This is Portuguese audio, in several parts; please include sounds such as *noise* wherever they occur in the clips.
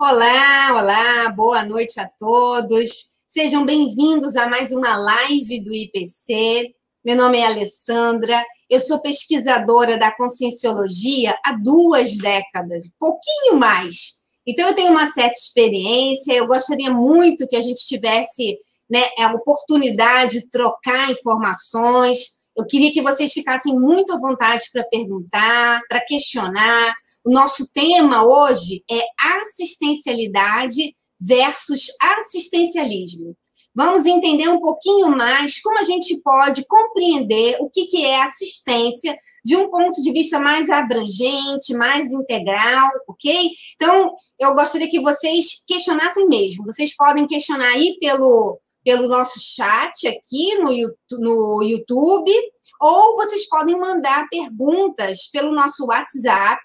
Olá, olá, boa noite a todos. Sejam bem-vindos a mais uma live do IPC. Meu nome é Alessandra, eu sou pesquisadora da conscienciologia há duas décadas, pouquinho mais. Então, eu tenho uma certa experiência, eu gostaria muito que a gente tivesse né, a oportunidade de trocar informações, eu queria que vocês ficassem muito à vontade para perguntar, para questionar. O nosso tema hoje é assistencialidade versus assistencialismo. Vamos entender um pouquinho mais como a gente pode compreender o que, que é assistência de um ponto de vista mais abrangente, mais integral, ok? Então, eu gostaria que vocês questionassem mesmo. Vocês podem questionar aí pelo pelo nosso chat aqui no, YouTube, ou vocês podem mandar perguntas pelo nosso WhatsApp,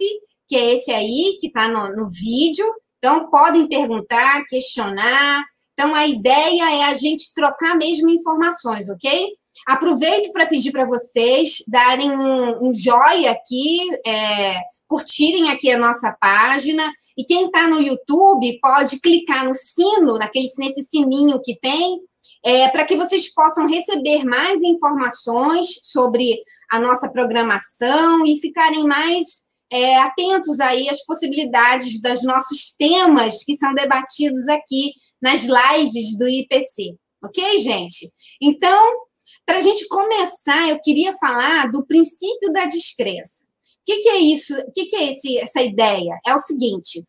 que é esse aí, que está no, no vídeo. Então, podem perguntar, questionar. Então, a ideia é a gente trocar mesmo informações, ok? Aproveito para pedir para vocês darem um, um joia aqui, é, curtirem aqui a nossa página. E quem está no YouTube pode clicar no sino, naquele, nesse sininho que tem, é, para que vocês possam receber mais informações sobre a nossa programação e ficarem mais é, atentos aí às possibilidades dos nossos temas que são debatidos aqui nas lives do IPC. Ok, gente? Então, para a gente começar, eu queria falar do princípio da descrença. O que, que é isso? O que, que é esse, essa ideia? É o seguinte: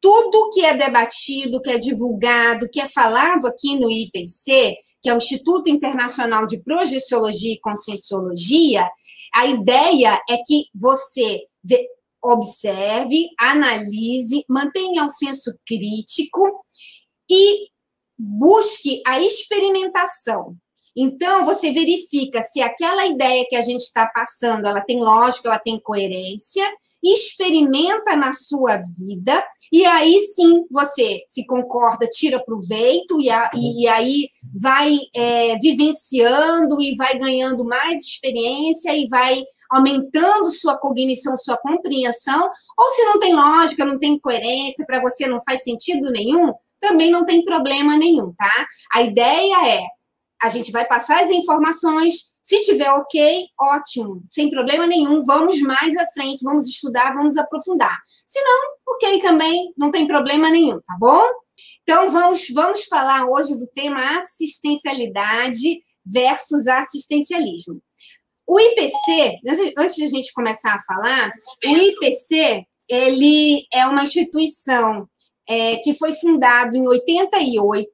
tudo que é debatido, que é divulgado, que é falado aqui no IPC, que é o Instituto Internacional de Projeciologia e Conscienciologia, a ideia é que você observe, analise, mantenha o senso crítico e busque a experimentação. Então, você verifica se aquela ideia que a gente está passando, ela tem lógica, ela tem coerência, experimenta na sua vida, e aí sim você se concorda, tira proveito, e, a, e, e aí vai é, vivenciando e vai ganhando mais experiência e vai aumentando sua cognição, sua compreensão, ou se não tem lógica, não tem coerência, para você não faz sentido nenhum, também não tem problema nenhum, tá? A ideia é a gente vai passar as informações. Se tiver ok, ótimo, sem problema nenhum, vamos mais à frente, vamos estudar, vamos aprofundar. Se não, ok também, não tem problema nenhum, tá bom? Então, vamos, vamos falar hoje do tema assistencialidade versus assistencialismo. O IPC, antes de a gente começar a falar, o IPC, ele é uma instituição é, que foi fundado em 88,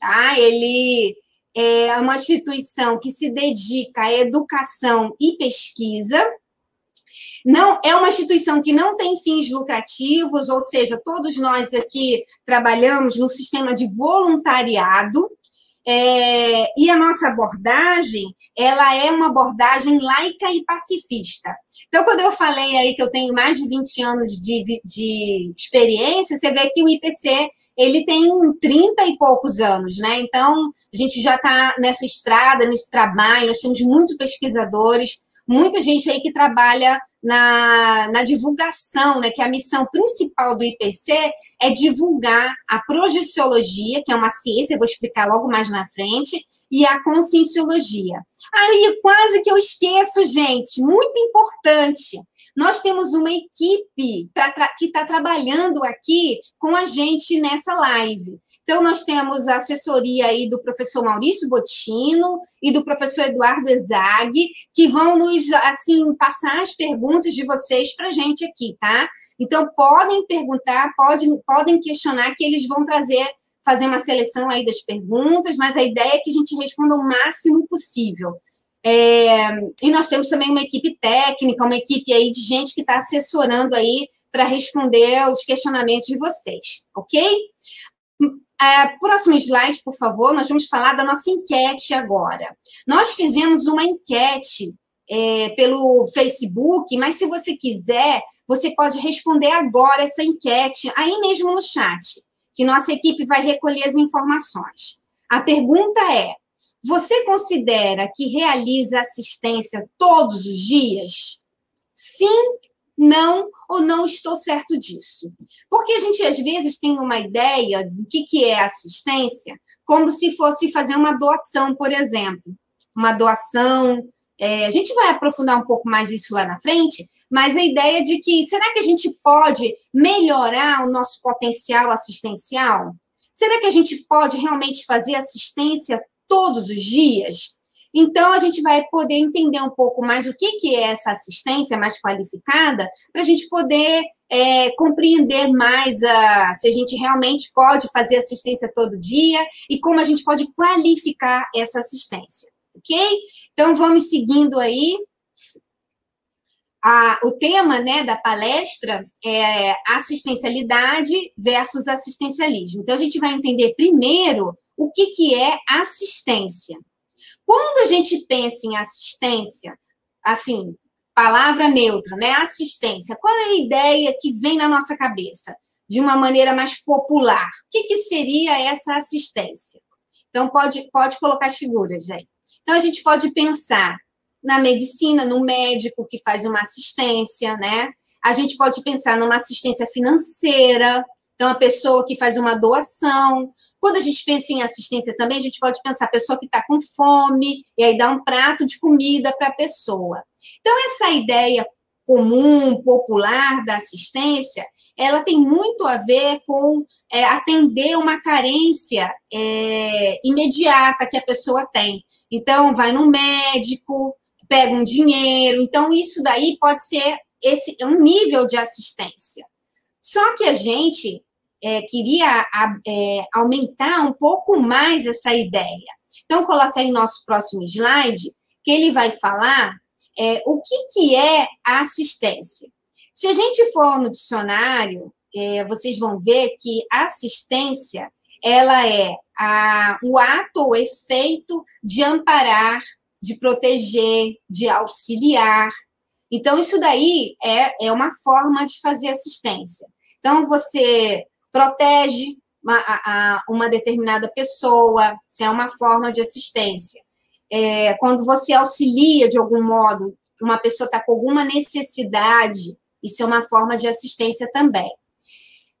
tá? Ele é uma instituição que se dedica à educação e pesquisa. Não é uma instituição que não tem fins lucrativos, ou seja, todos nós aqui trabalhamos no sistema de voluntariado. É, e a nossa abordagem, ela é uma abordagem laica e pacifista. Então, quando eu falei aí que eu tenho mais de 20 anos de, de, de experiência, você vê que o IPC ele tem 30 e poucos anos, né? Então, a gente já está nessa estrada, nesse trabalho, nós temos muitos pesquisadores, muita gente aí que trabalha na, na divulgação, né, que a missão principal do IPC é divulgar a projeciologia, que é uma ciência, eu vou explicar logo mais na frente, e a conscienciologia. Aí, quase que eu esqueço, gente, muito importante. Nós temos uma equipe que está trabalhando aqui com a gente nessa live. Então, nós temos a assessoria aí do professor Maurício Botino e do professor Eduardo Ezag, que vão nos, assim, passar as perguntas de vocês para a gente aqui, tá? Então, podem perguntar, podem, podem questionar, que eles vão trazer, fazer uma seleção aí das perguntas, mas a ideia é que a gente responda o máximo possível. É, e nós temos também uma equipe técnica, uma equipe aí de gente que está assessorando aí para responder os questionamentos de vocês, ok? É, próximo slide, por favor, nós vamos falar da nossa enquete agora. Nós fizemos uma enquete é, pelo Facebook, mas se você quiser, você pode responder agora essa enquete aí mesmo no chat, que nossa equipe vai recolher as informações. A pergunta é: você considera que realiza assistência todos os dias? Sim, não ou não estou certo disso. Porque a gente às vezes tem uma ideia do que, que é assistência, como se fosse fazer uma doação, por exemplo. Uma doação. É, a gente vai aprofundar um pouco mais isso lá na frente, mas a ideia de que será que a gente pode melhorar o nosso potencial assistencial? Será que a gente pode realmente fazer assistência todos os dias? Então, a gente vai poder entender um pouco mais o que, que é essa assistência mais qualificada, para a gente poder é, compreender mais a, se a gente realmente pode fazer assistência todo dia e como a gente pode qualificar essa assistência, ok? Então, vamos seguindo aí. A, o tema né, da palestra é assistencialidade versus assistencialismo. Então, a gente vai entender primeiro o que, que é assistência. Quando a gente pensa em assistência, assim, palavra neutra, né? Assistência, qual é a ideia que vem na nossa cabeça? De uma maneira mais popular. O que, que seria essa assistência? Então, pode, pode colocar as figuras aí. Então, a gente pode pensar na medicina, no médico que faz uma assistência, né? A gente pode pensar numa assistência financeira, então, a pessoa que faz uma doação. Quando a gente pensa em assistência também, a gente pode pensar a pessoa que está com fome, e aí dá um prato de comida para a pessoa. Então, essa ideia comum, popular da assistência, ela tem muito a ver com é, atender uma carência é, imediata que a pessoa tem. Então, vai no médico, pega um dinheiro. Então, isso daí pode ser esse um nível de assistência. Só que a gente é, queria é, aumentar um pouco mais essa ideia. Então, coloca aí nosso próximo slide, que ele vai falar é, o que, que é a assistência. Se a gente for no dicionário, é, vocês vão ver que assistência ela é a, o ato ou efeito de amparar, de proteger, de auxiliar. Então, isso daí é, é uma forma de fazer assistência. Então, você protege uma, a, uma determinada pessoa, se é uma forma de assistência. É, quando você auxilia de algum modo, uma pessoa está com alguma necessidade, isso é uma forma de assistência também.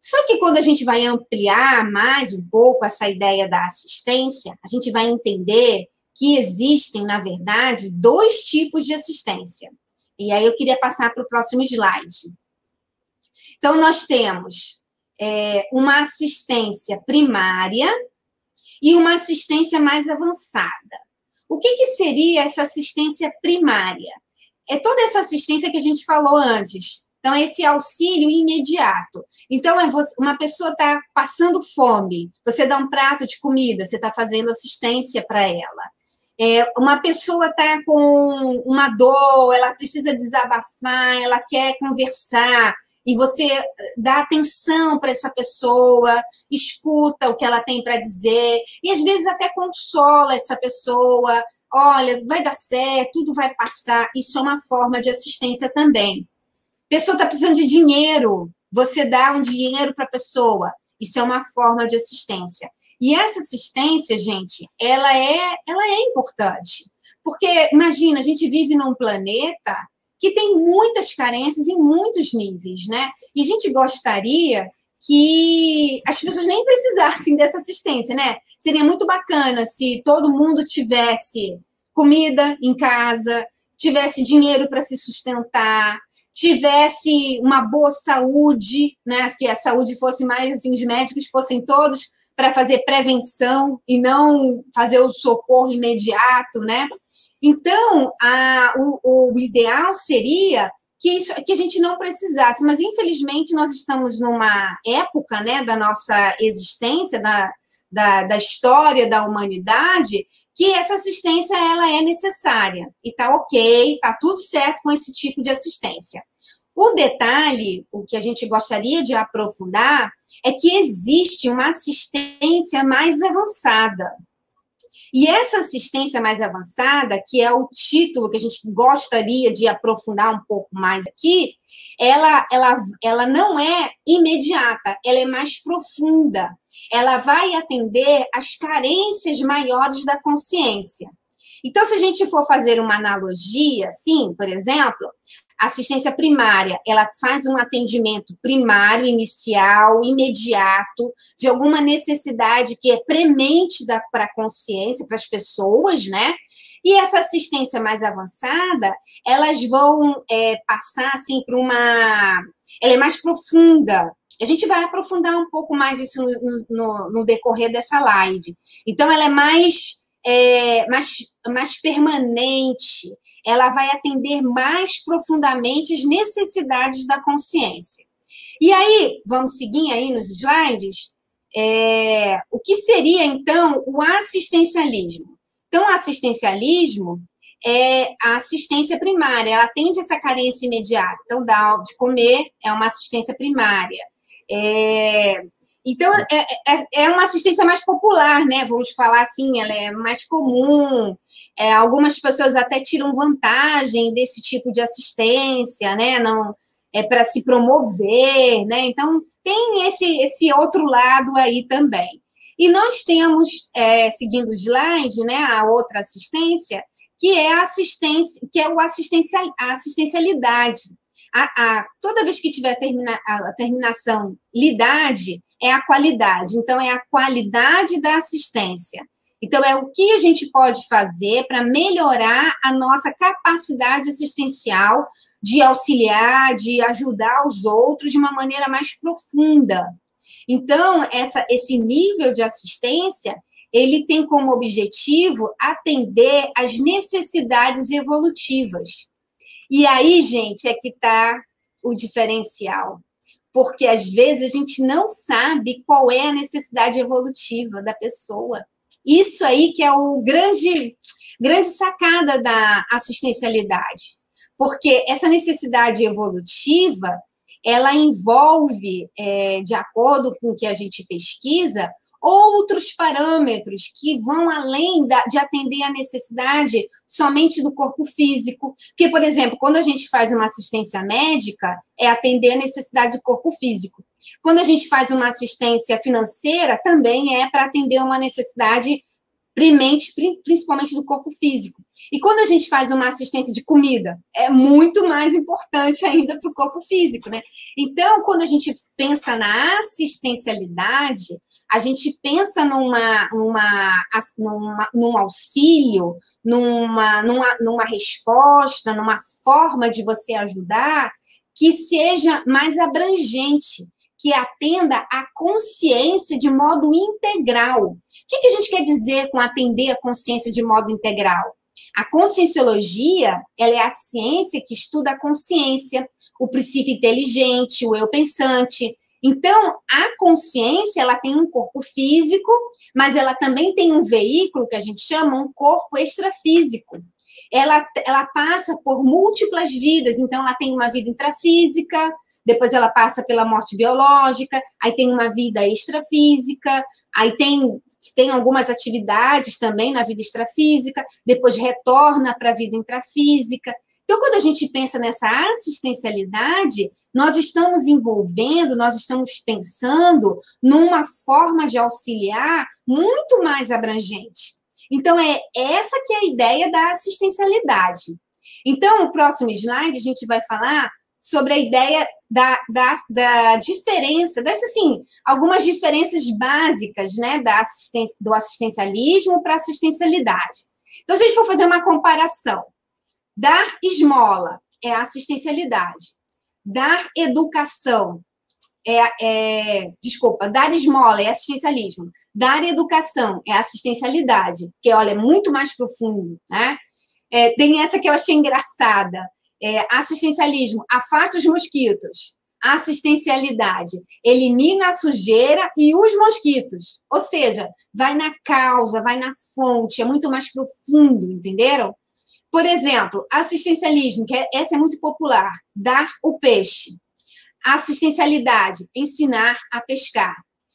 Só que quando a gente vai ampliar mais um pouco essa ideia da assistência, a gente vai entender que existem, na verdade, dois tipos de assistência. E aí eu queria passar para o próximo slide. Então, nós temos é, uma assistência primária e uma assistência mais avançada. O que, que seria essa assistência primária? É toda essa assistência que a gente falou antes. Então, esse auxílio imediato. Então, é uma pessoa está passando fome, você dá um prato de comida, você está fazendo assistência para ela. É, uma pessoa está com uma dor, ela precisa desabafar, ela quer conversar, e você dá atenção para essa pessoa, escuta o que ela tem para dizer, e às vezes até consola essa pessoa. Olha, vai dar certo, tudo vai passar. Isso é uma forma de assistência também. Pessoa está precisando de dinheiro, você dá um dinheiro para a pessoa. Isso é uma forma de assistência. E essa assistência, gente, ela é, ela é importante. Porque, imagina, a gente vive num planeta que tem muitas carências em muitos níveis, né? E a gente gostaria que as pessoas nem precisassem dessa assistência, né? Seria muito bacana se todo mundo tivesse comida em casa, tivesse dinheiro para se sustentar, tivesse uma boa saúde, né? Que a saúde fosse mais assim, os médicos fossem todos para fazer prevenção e não fazer o socorro imediato, né? Então, a, o, o ideal seria que, isso, que a gente não precisasse, mas infelizmente nós estamos numa época né, da nossa existência, da, da, da, história da humanidade, que essa assistência ela é necessária. E tá ok, tá tudo certo com esse tipo de assistência. O detalhe, o que a gente gostaria de aprofundar, é que existe uma assistência mais avançada. E essa assistência mais avançada, que é o título que a gente gostaria de aprofundar um pouco mais aqui, ela, ela, ela não é imediata, ela é mais profunda. Ela vai atender às carências maiores da consciência. Então, se a gente for fazer uma analogia, assim, por exemplo, assistência primária, ela faz um atendimento primário, inicial, imediato, de alguma necessidade que é premente para a consciência, para as pessoas, né? E essa assistência mais avançada, elas vão é, passar assim para uma. Ela é mais profunda. A gente vai aprofundar um pouco mais isso no, no, no decorrer dessa live. Então, ela é mais, é, mais, mais permanente, ela vai atender mais profundamente as necessidades da consciência. E aí, vamos seguir aí nos slides, é, o que seria, então, o assistencialismo? Então, o assistencialismo é a assistência primária, ela atende essa carência imediata. Então, dar de comer é uma assistência primária. É, então, é, é, é, uma assistência mais popular, né? Vamos falar assim, ela é mais comum. É, algumas pessoas até tiram vantagem desse tipo de assistência, né? Não é para se promover, né? Então, tem esse, esse outro lado aí também. E nós temos, é, seguindo o slide, né, a outra assistência, que é a assistência, que é o assistencial, a assistencialidade. A, a, toda vez que tiver termina, a terminação lidade, é a qualidade. Então, é a qualidade da assistência. Então, é o que a gente pode fazer para melhorar a nossa capacidade assistencial de auxiliar, de ajudar os outros de uma maneira mais profunda. Então, essa, esse nível de assistência, ele tem como objetivo atender às necessidades evolutivas. E aí, gente, é que está o diferencial. Porque às vezes a gente não sabe qual é a necessidade evolutiva da pessoa. Isso aí que é o grande, grande sacada da assistencialidade. Porque essa necessidade evolutiva, ela envolve, é, de acordo com o que a gente pesquisa, outros parâmetros que vão além da, de atender a necessidade somente do corpo físico. Porque, por exemplo, quando a gente faz uma assistência médica, é atender a necessidade do corpo físico. Quando a gente faz uma assistência financeira, também é para atender uma necessidade primente, principalmente do corpo físico. E quando a gente faz uma assistência de comida, é muito mais importante *laughs* ainda para o corpo físico, né? Então, quando a gente pensa na assistencialidade, a gente pensa numa, numa, numa, num auxílio, numa, numa, numa resposta, numa forma de você ajudar que seja mais abrangente, que atenda à consciência de modo integral. O que a gente quer dizer com atender a consciência de modo integral? A conscienciologia, ela é a ciência que estuda a consciência, o princípio inteligente, o eu pensante. Então, a consciência, ela tem um corpo físico, mas ela também tem um veículo que a gente chama um corpo extrafísico. Ela, ela passa por múltiplas vidas, então ela tem uma vida intrafísica, depois ela passa pela morte biológica, aí tem uma vida extrafísica, aí tem, tem algumas atividades também na vida extrafísica, depois retorna para a vida intrafísica. Então, quando a gente pensa nessa assistencialidade, nós estamos envolvendo, nós estamos pensando numa forma de auxiliar muito mais abrangente. Então, é essa que é a ideia da assistencialidade. Então, no próximo slide, a gente vai falar sobre a ideia da, da, da diferença, dessas, assim, algumas diferenças básicas, né, da assistência, do assistencialismo para assistencialidade. Então, se a gente for fazer uma comparação, dar esmola é assistencialidade, dar educação é, é, desculpa, dar esmola é assistencialismo, dar educação é assistencialidade, que, olha, é muito mais profundo, né? É, tem essa que eu achei engraçada, é, assistencialismo, afasta os mosquitos. Assistencialidade, elimina a sujeira e os mosquitos. Ou seja, vai na causa, vai na fonte, é muito mais profundo, entenderam? Por exemplo, assistencialismo, que é, essa é muito popular, dar o peixe. Assistencialidade, ensinar a pescar.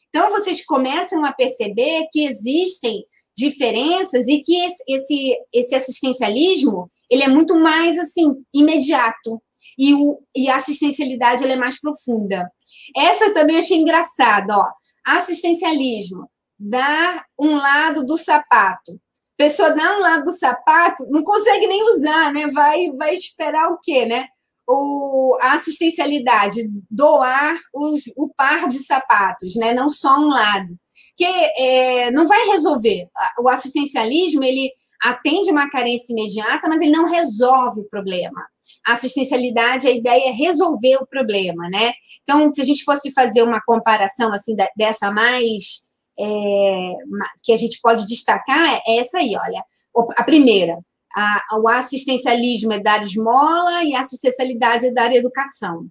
Então, vocês começam a perceber que existem diferenças e que esse, esse, esse assistencialismo ele é muito mais assim imediato e, o, e a assistencialidade ela é mais profunda. Essa eu também achei engraçada, ó. Assistencialismo, dar um lado do sapato. Pessoa dá um lado do sapato, não consegue nem usar, né? Vai, vai esperar o quê, né? o, a assistencialidade, doar os, o par de sapatos, né? não só um lado. Que é, não vai resolver. O assistencialismo, ele atende uma carência imediata, mas ele não resolve o problema. A assistencialidade, a ideia é resolver o problema, né? Então, se a gente fosse fazer uma comparação assim dessa mais é, que a gente pode destacar, é essa aí, olha. A primeira, a, o assistencialismo é dar esmola e a assistencialidade é dar educação.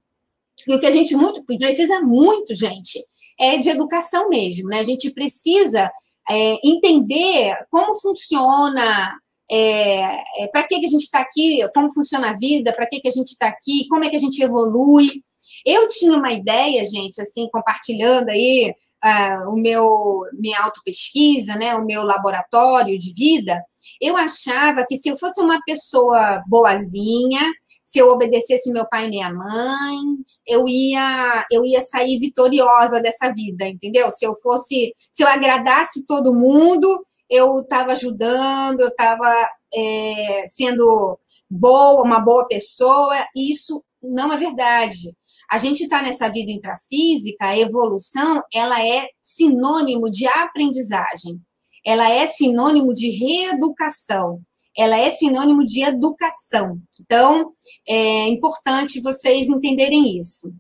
E o que a gente muito precisa muito, gente, é de educação mesmo, né? A gente precisa é, entender como funciona, é, é, para que, que a gente está aqui, como funciona a vida, para que, que a gente está aqui, como é que a gente evolui. Eu tinha uma ideia, gente, assim, compartilhando aí uh, o meu minha autopesquisa, né, o meu laboratório de vida, eu achava que se eu fosse uma pessoa boazinha, se eu obedecesse meu pai e minha mãe, eu ia eu ia sair vitoriosa dessa vida, entendeu? Se eu fosse, se eu agradasse todo mundo, eu estava ajudando, eu estava é, sendo boa, uma boa pessoa. E isso não é verdade. A gente está nessa vida intrafísica, a evolução, ela é sinônimo de aprendizagem. Ela é sinônimo de reeducação ela é sinônimo de educação. Então, é importante vocês entenderem isso.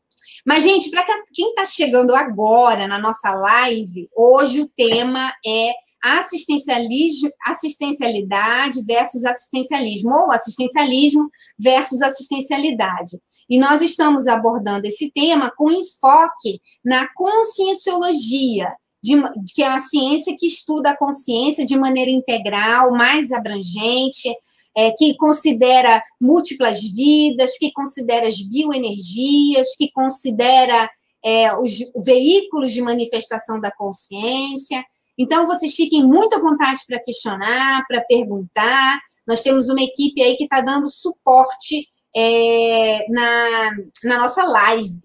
Mas, gente, para quem está chegando agora na nossa live, hoje o tema é assistencialismo, assistencialidade versus assistencialismo, ou assistencialismo versus assistencialidade. E nós estamos abordando esse tema com enfoque na conscienciologia, de, que é a ciência que estuda a consciência de maneira integral, mais abrangente, é, que considera múltiplas vidas, que considera as bioenergias, que considera é, os veículos de manifestação da consciência. Então, vocês fiquem muito à vontade para questionar, para perguntar. Nós temos uma equipe aí que está dando suporte é, na, na nossa live.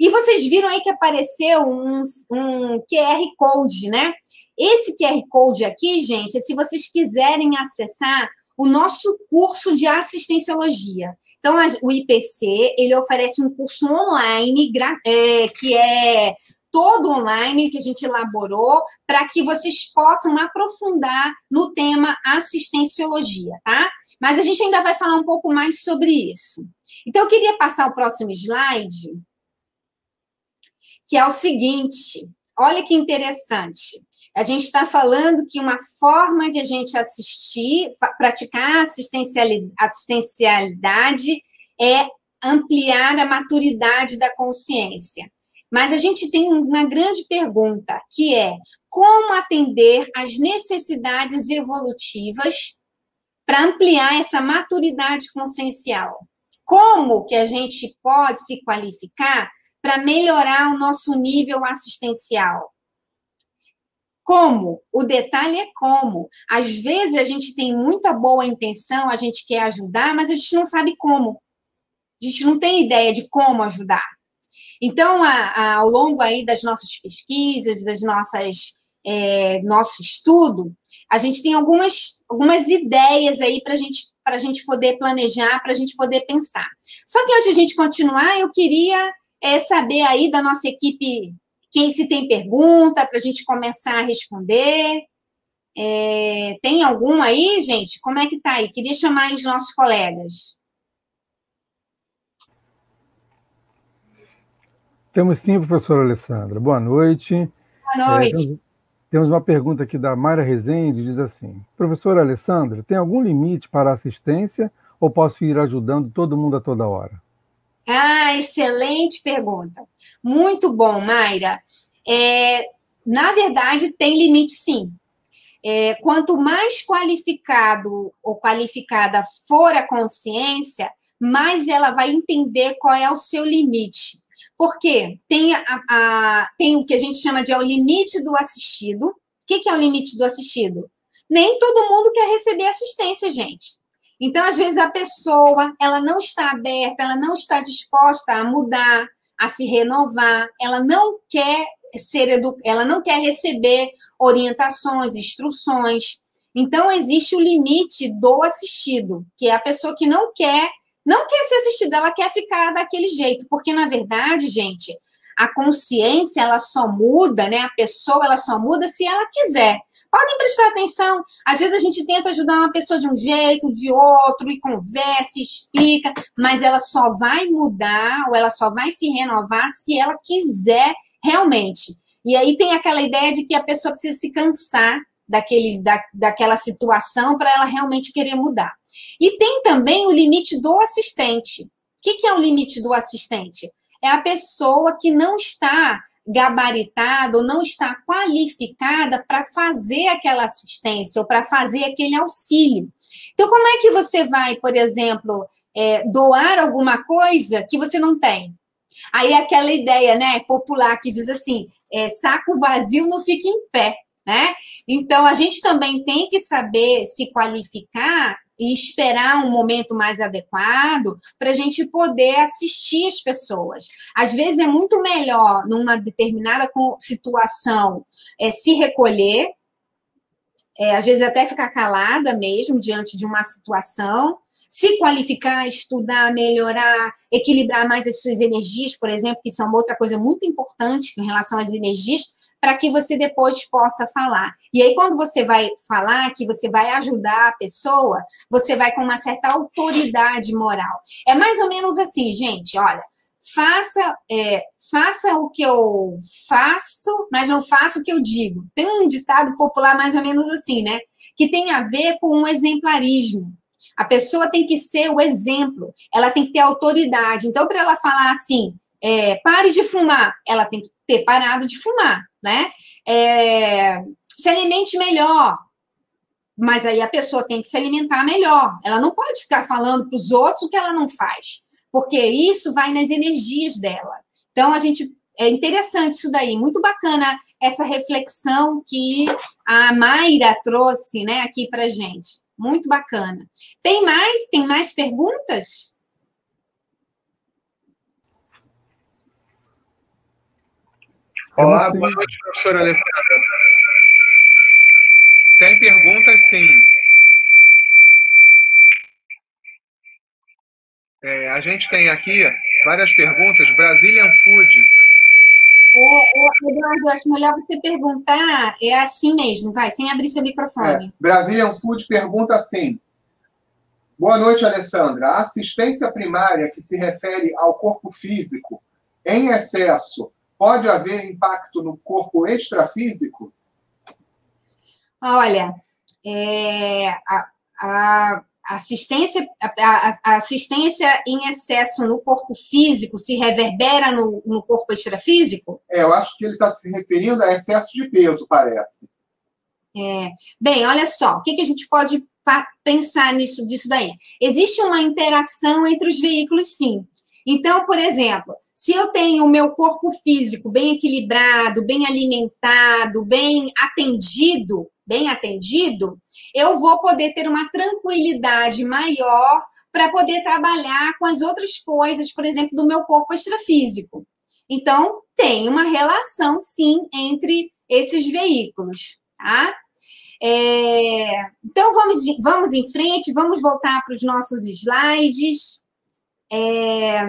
E vocês viram aí que apareceu um, um QR Code, né? Esse QR Code aqui, gente, é se vocês quiserem acessar o nosso curso de assistenciologia. Então, o IPC, ele oferece um curso online, é, que é todo online, que a gente elaborou, para que vocês possam aprofundar no tema assistenciologia, tá? Mas a gente ainda vai falar um pouco mais sobre isso. Então, eu queria passar o próximo slide, que é o seguinte: olha que interessante. A gente está falando que uma forma de a gente assistir, praticar assistencialidade é ampliar a maturidade da consciência. Mas a gente tem uma grande pergunta, que é como atender às necessidades evolutivas para ampliar essa maturidade consciencial. Como que a gente pode se qualificar para melhorar o nosso nível assistencial. Como? O detalhe é como. Às vezes a gente tem muita boa intenção, a gente quer ajudar, mas a gente não sabe como. A gente não tem ideia de como ajudar. Então, a, a, ao longo aí das nossas pesquisas, das nossas é, nosso estudo, a gente tem algumas, algumas ideias aí para gente, a gente poder planejar, para a gente poder pensar. Só que antes de a gente continuar, eu queria é saber aí da nossa equipe quem se tem pergunta para a gente começar a responder. É, tem algum aí, gente? Como é que tá aí? Queria chamar os nossos colegas. Temos sim, professora Alessandra. Boa noite. Boa noite. É, temos, temos, uma pergunta aqui da Mara Rezende, diz assim: Professora Alessandra, tem algum limite para assistência ou posso ir ajudando todo mundo a toda hora? Ah, excelente pergunta. Muito bom, Mayra. É, na verdade, tem limite sim. É, quanto mais qualificado ou qualificada for a consciência, mais ela vai entender qual é o seu limite. Porque tem, a, a, tem o que a gente chama de é o limite do assistido. O que, que é o limite do assistido? Nem todo mundo quer receber assistência, gente. Então, às vezes, a pessoa ela não está aberta, ela não está disposta a mudar, a se renovar, ela não quer ser edu... ela não quer receber orientações, instruções. Então, existe o limite do assistido, que é a pessoa que não quer não quer ser assistida, ela quer ficar daquele jeito, porque na verdade, gente, a consciência ela só muda, né? A pessoa ela só muda se ela quiser. Podem prestar atenção. Às vezes a gente tenta ajudar uma pessoa de um jeito, de outro, e conversa, e explica, mas ela só vai mudar ou ela só vai se renovar se ela quiser realmente. E aí tem aquela ideia de que a pessoa precisa se cansar daquele, da, daquela situação para ela realmente querer mudar. E tem também o limite do assistente. O que, que é o limite do assistente? É a pessoa que não está gabaritada ou não está qualificada para fazer aquela assistência ou para fazer aquele auxílio. Então, como é que você vai, por exemplo, é, doar alguma coisa que você não tem? Aí é aquela ideia, né, popular que diz assim, é, saco vazio não fica em pé, né? Então, a gente também tem que saber se qualificar e esperar um momento mais adequado para a gente poder assistir as pessoas. Às vezes é muito melhor, numa determinada situação, é, se recolher, é, às vezes até ficar calada mesmo diante de uma situação, se qualificar, estudar, melhorar, equilibrar mais as suas energias, por exemplo, que isso é uma outra coisa muito importante em relação às energias, para que você depois possa falar. E aí, quando você vai falar, que você vai ajudar a pessoa, você vai com uma certa autoridade moral. É mais ou menos assim, gente, olha, faça, é, faça o que eu faço, mas não faça o que eu digo. Tem um ditado popular mais ou menos assim, né? Que tem a ver com um exemplarismo. A pessoa tem que ser o exemplo, ela tem que ter autoridade. Então, para ela falar assim, é, pare de fumar, ela tem que ter parado de fumar, né? É, se alimente melhor, mas aí a pessoa tem que se alimentar melhor. Ela não pode ficar falando para os outros o que ela não faz, porque isso vai nas energias dela. Então a gente é interessante isso daí, muito bacana essa reflexão que a Mayra trouxe, né, aqui para gente. Muito bacana. Tem mais? Tem mais perguntas? Olá, boa noite, professora Alessandra. Tem perguntas, sim. É, a gente tem aqui várias perguntas. Brazilian Food. Ô, Eduardo, acho melhor você perguntar, é assim mesmo, vai, sem abrir seu microfone. É, Brazilian Food pergunta assim. Boa noite, Alessandra. A assistência primária que se refere ao corpo físico em excesso pode haver impacto no corpo extrafísico? Olha, é, a, a, assistência, a, a, assistência em excesso no corpo físico se reverbera no, no corpo extrafísico? É, eu acho que ele está se referindo a excesso de peso, parece. É, bem, olha só, o que, que a gente pode pensar nisso disso daí? Existe uma interação entre os veículos, sim. Então, por exemplo, se eu tenho o meu corpo físico bem equilibrado, bem alimentado, bem atendido, bem atendido, eu vou poder ter uma tranquilidade maior para poder trabalhar com as outras coisas, por exemplo, do meu corpo extrafísico. Então, tem uma relação, sim, entre esses veículos, tá? É, então, vamos, vamos em frente, vamos voltar para os nossos slides. É,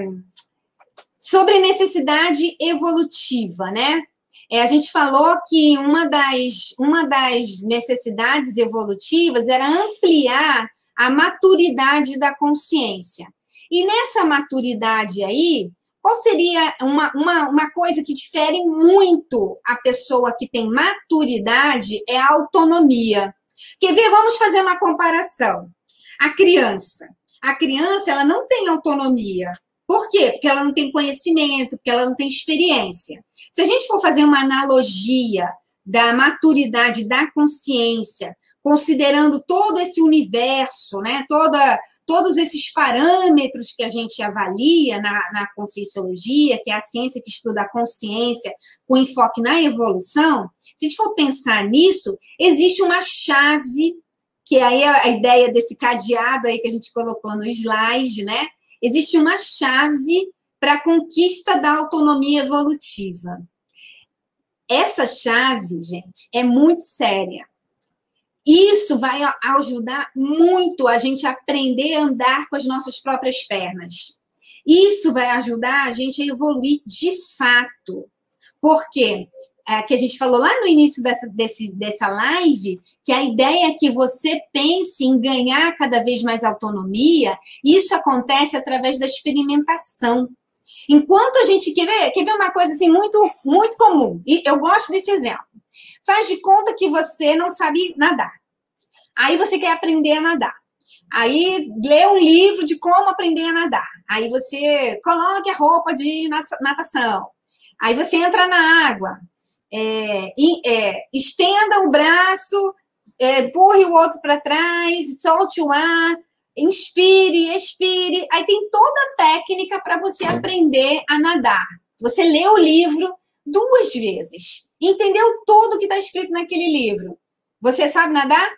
sobre necessidade evolutiva, né? É, a gente falou que uma das, uma das necessidades evolutivas era ampliar a maturidade da consciência. E nessa maturidade aí, qual seria uma, uma, uma coisa que difere muito a pessoa que tem maturidade é a autonomia. Quer ver? Vamos fazer uma comparação. A criança a criança ela não tem autonomia. Por quê? Porque ela não tem conhecimento, porque ela não tem experiência. Se a gente for fazer uma analogia da maturidade da consciência, considerando todo esse universo, né, toda, todos esses parâmetros que a gente avalia na, na conscienciologia, que é a ciência que estuda a consciência com enfoque na evolução, se a gente for pensar nisso, existe uma chave que aí a, a ideia desse cadeado aí que a gente colocou no slide, né? Existe uma chave para a conquista da autonomia evolutiva. Essa chave, gente, é muito séria. isso vai ajudar muito a gente a aprender a andar com as nossas próprias pernas. Isso vai ajudar a gente a evoluir de fato. Porque é, que a gente falou lá no início dessa, desse, dessa live, que a ideia é que você pense em ganhar cada vez mais autonomia, isso acontece através da experimentação. Enquanto a gente quer ver, quer ver uma coisa assim muito, muito comum, e eu gosto desse exemplo. Faz de conta que você não sabe nadar. Aí você quer aprender a nadar. Aí lê um livro de como aprender a nadar. Aí você coloque a roupa de natação. Aí você entra na água. É, é, estenda o braço, é, empurre o outro para trás, solte o ar, inspire, expire. Aí tem toda a técnica para você aprender a nadar. Você lê o livro duas vezes, entendeu tudo que está escrito naquele livro. Você sabe nadar?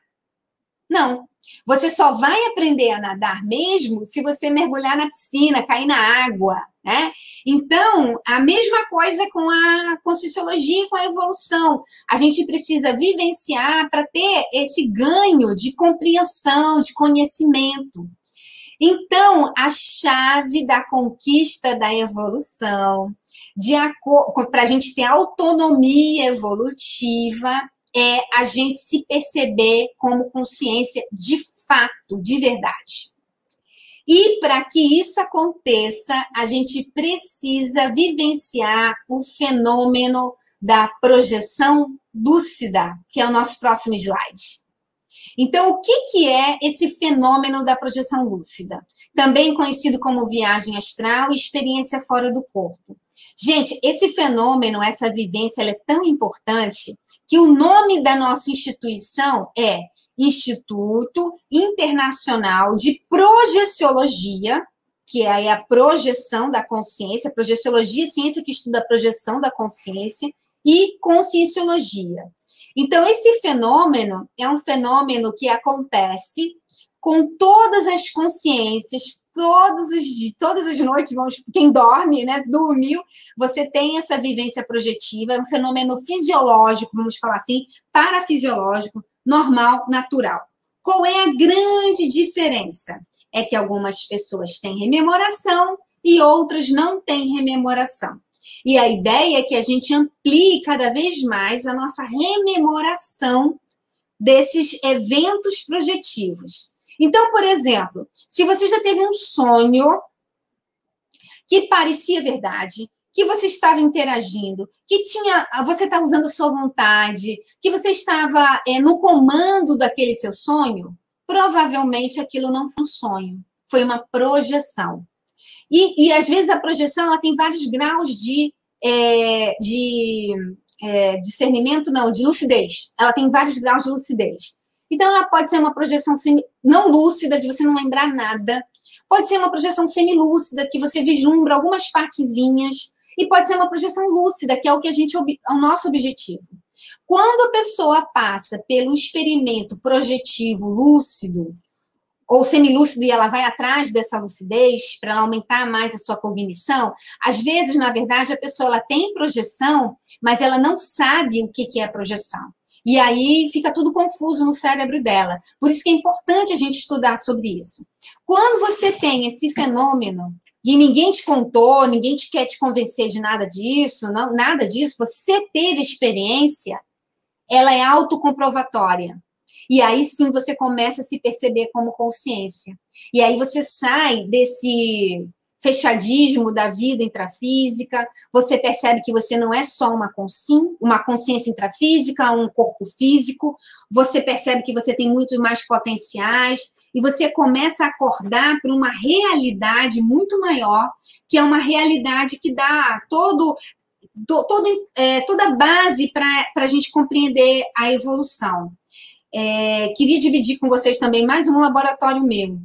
Não. Você só vai aprender a nadar mesmo se você mergulhar na piscina, cair na água, né? Então, a mesma coisa com a conscienciologia e com a evolução. A gente precisa vivenciar para ter esse ganho de compreensão, de conhecimento. Então, a chave da conquista da evolução, para a gente ter autonomia evolutiva, é a gente se perceber como consciência de fato, de verdade. E para que isso aconteça, a gente precisa vivenciar o fenômeno da projeção lúcida, que é o nosso próximo slide. Então, o que, que é esse fenômeno da projeção lúcida? Também conhecido como viagem astral e experiência fora do corpo. Gente, esse fenômeno, essa vivência, é tão importante que o nome da nossa instituição é Instituto Internacional de Projeciologia, que é a projeção da consciência, projeciologia é ciência que estuda a projeção da consciência, e conscienciologia. Então, esse fenômeno é um fenômeno que acontece com todas as consciências, todos os, todas as noites, vamos, quem dorme, né, dormiu, você tem essa vivência projetiva, é um fenômeno fisiológico, vamos falar assim, parafisiológico, normal, natural. Qual é a grande diferença? É que algumas pessoas têm rememoração e outras não têm rememoração. E a ideia é que a gente amplie cada vez mais a nossa rememoração desses eventos projetivos. Então, por exemplo, se você já teve um sonho que parecia verdade, que você estava interagindo, que tinha, você está usando sua vontade, que você estava é, no comando daquele seu sonho, provavelmente aquilo não foi um sonho, foi uma projeção. E, e às vezes a projeção ela tem vários graus de, é, de é, discernimento, não, de lucidez. Ela tem vários graus de lucidez. Então, ela pode ser uma projeção não lúcida, de você não lembrar nada. Pode ser uma projeção semilúcida, que você vislumbra algumas partezinhas. E pode ser uma projeção lúcida, que é o que a gente é o nosso objetivo. Quando a pessoa passa pelo experimento projetivo lúcido, ou semilúcido e ela vai atrás dessa lucidez para aumentar mais a sua cognição, às vezes, na verdade, a pessoa ela tem projeção, mas ela não sabe o que, que é projeção. E aí fica tudo confuso no cérebro dela. Por isso que é importante a gente estudar sobre isso. Quando você tem esse fenômeno e ninguém te contou, ninguém te quer te convencer de nada disso, não, nada disso, você teve experiência, ela é autocomprovatória. E aí sim você começa a se perceber como consciência. E aí você sai desse fechadismo da vida intrafísica, você percebe que você não é só uma, consci uma consciência intrafísica, um corpo físico, você percebe que você tem muito mais potenciais, e você começa a acordar para uma realidade muito maior, que é uma realidade que dá todo, todo, é, toda a base para a gente compreender a evolução. É, queria dividir com vocês também mais um laboratório meu.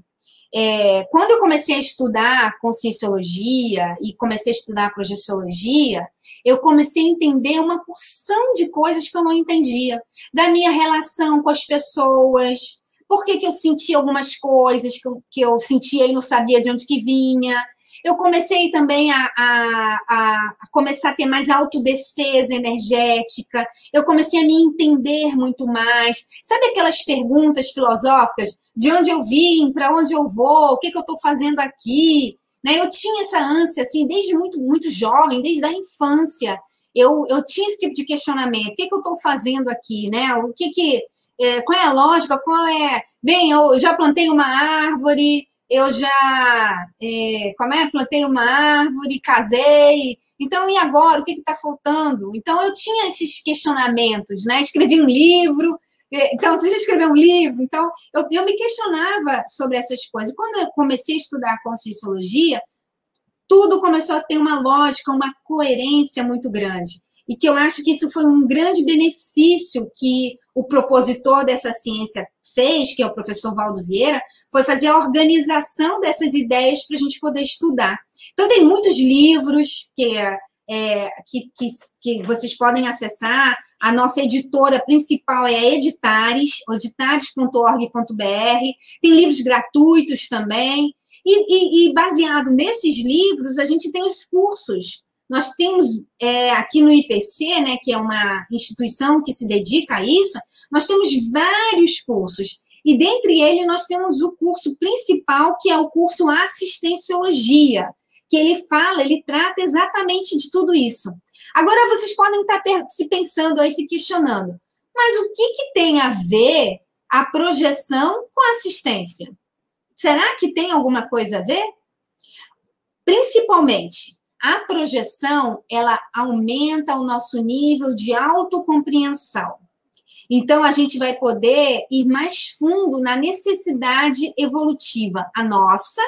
É, quando eu comecei a estudar conscienciologia e comecei a estudar projeciologia, eu comecei a entender uma porção de coisas que eu não entendia, da minha relação com as pessoas, por que, que eu sentia algumas coisas que eu, que eu sentia e não sabia de onde que vinha. Eu comecei também a, a, a, começar a ter mais autodefesa energética. Eu comecei a me entender muito mais. Sabe aquelas perguntas filosóficas? De onde eu vim? Para onde eu vou? O que, que eu estou fazendo aqui? Né? Eu tinha essa ânsia, assim, desde muito, muito jovem, desde a infância. Eu, eu tinha esse tipo de questionamento. O que, que eu estou fazendo aqui? Né? O que que... É, qual é a lógica? Qual é... Bem, eu já plantei uma árvore, eu já é, como é, plantei uma árvore, casei. Então, e agora? O que está faltando? Então, eu tinha esses questionamentos, né? Escrevi um livro. É, então, *laughs* você já escreveu um livro? Então, eu, eu me questionava sobre essas coisas. Quando eu comecei a estudar conscienciologia, tudo começou a ter uma lógica, uma coerência muito grande. E que eu acho que isso foi um grande benefício que o propositor dessa ciência fez, que é o professor Valdo Vieira, foi fazer a organização dessas ideias para a gente poder estudar. Então, tem muitos livros que, é, que, que, que, vocês podem acessar. A nossa editora principal é a Editares, editares.org.br. Tem livros gratuitos também. E, e, e, baseado nesses livros, a gente tem os cursos. Nós temos é, aqui no IPC, né, que é uma instituição que se dedica a isso, nós temos vários cursos. E dentre eles, nós temos o curso principal, que é o curso Assistenciologia, que ele fala, ele trata exatamente de tudo isso. Agora, vocês podem estar se pensando aí, se questionando, mas o que, que tem a ver a projeção com assistência? Será que tem alguma coisa a ver? Principalmente, a projeção, ela aumenta o nosso nível de autocompreensão. Então, a gente vai poder ir mais fundo na necessidade evolutiva, a nossa,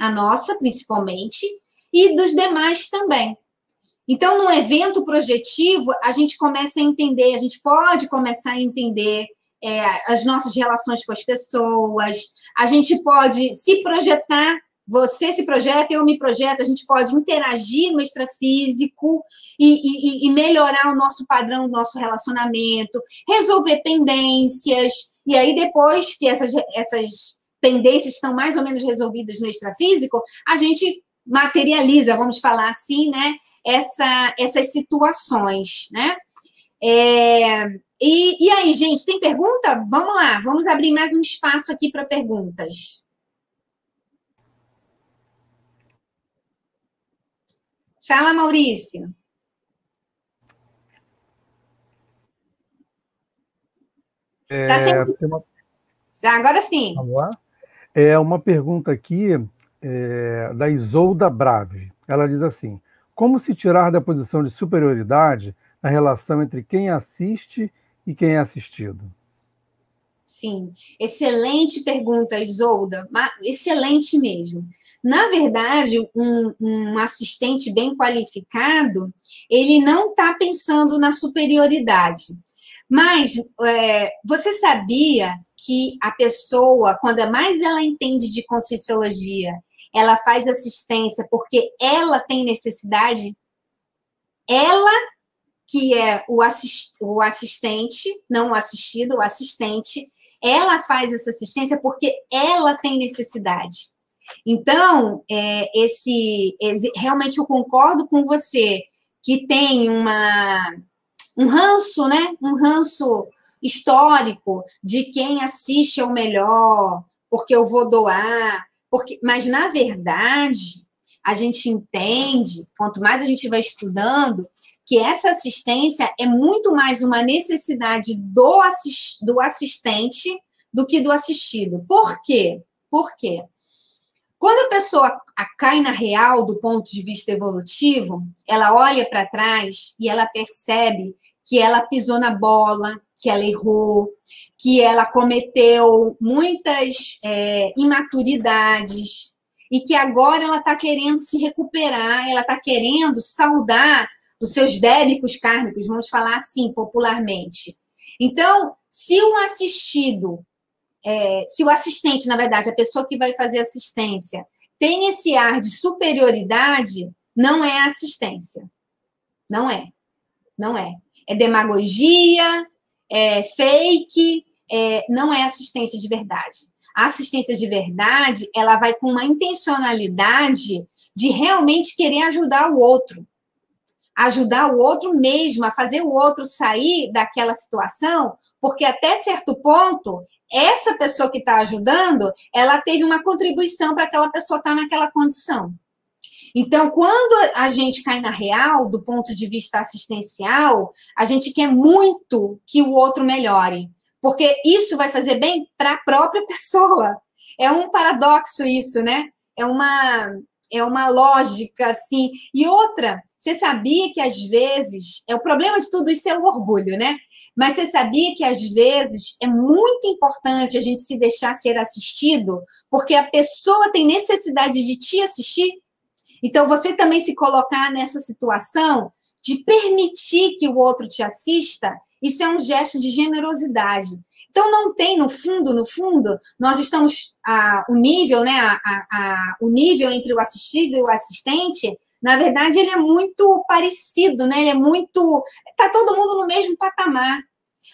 a nossa principalmente, e dos demais também. Então, no evento projetivo, a gente começa a entender, a gente pode começar a entender é, as nossas relações com as pessoas, a gente pode se projetar você se projeta, eu me projeto, a gente pode interagir no extrafísico e, e, e melhorar o nosso padrão, o nosso relacionamento, resolver pendências, e aí depois que essas, essas pendências estão mais ou menos resolvidas no extrafísico, a gente materializa, vamos falar assim, né, essa, essas situações, né? É, e, e aí, gente, tem pergunta? Vamos lá, vamos abrir mais um espaço aqui para perguntas. Fala, Maurício. É, tá uma... Já, agora sim. Vamos lá. É uma pergunta aqui é, da Isolda Brave. Ela diz assim: Como se tirar da posição de superioridade a relação entre quem assiste e quem é assistido? Sim, excelente pergunta, Isolda, excelente mesmo. Na verdade, um, um assistente bem qualificado, ele não está pensando na superioridade. Mas é, você sabia que a pessoa, quando mais ela entende de conscienciologia, ela faz assistência porque ela tem necessidade? Ela que é o, assist, o assistente, não o assistido, o assistente, ela faz essa assistência porque ela tem necessidade. Então, é, esse, esse, realmente eu concordo com você que tem uma um ranço, né? Um ranço histórico de quem assiste é o melhor, porque eu vou doar, porque, mas na verdade a gente entende, quanto mais a gente vai estudando, que essa assistência é muito mais uma necessidade do, assist, do assistente do que do assistido. Por quê? Por quê? Quando a pessoa cai na real do ponto de vista evolutivo, ela olha para trás e ela percebe que ela pisou na bola, que ela errou, que ela cometeu muitas é, imaturidades e que agora ela está querendo se recuperar, ela está querendo saudar dos seus débitos kármicos, vamos falar assim popularmente. Então, se o assistido, é, se o assistente, na verdade, a pessoa que vai fazer assistência, tem esse ar de superioridade, não é assistência. Não é. Não é. É demagogia, é fake, é, não é assistência de verdade. A assistência de verdade, ela vai com uma intencionalidade de realmente querer ajudar o outro. Ajudar o outro mesmo, a fazer o outro sair daquela situação, porque até certo ponto, essa pessoa que está ajudando, ela teve uma contribuição para aquela pessoa estar tá naquela condição. Então, quando a gente cai na real, do ponto de vista assistencial, a gente quer muito que o outro melhore, porque isso vai fazer bem para a própria *laughs* pessoa. É um paradoxo isso, né? É uma é uma lógica assim. E outra, você sabia que às vezes, é o problema de tudo isso é o orgulho, né? Mas você sabia que às vezes é muito importante a gente se deixar ser assistido, porque a pessoa tem necessidade de te assistir? Então, você também se colocar nessa situação de permitir que o outro te assista, isso é um gesto de generosidade. Então, não tem, no fundo, no fundo, nós estamos, a, o nível, né, a, a, o nível entre o assistido e o assistente, na verdade, ele é muito parecido, né, ele é muito, está todo mundo no mesmo patamar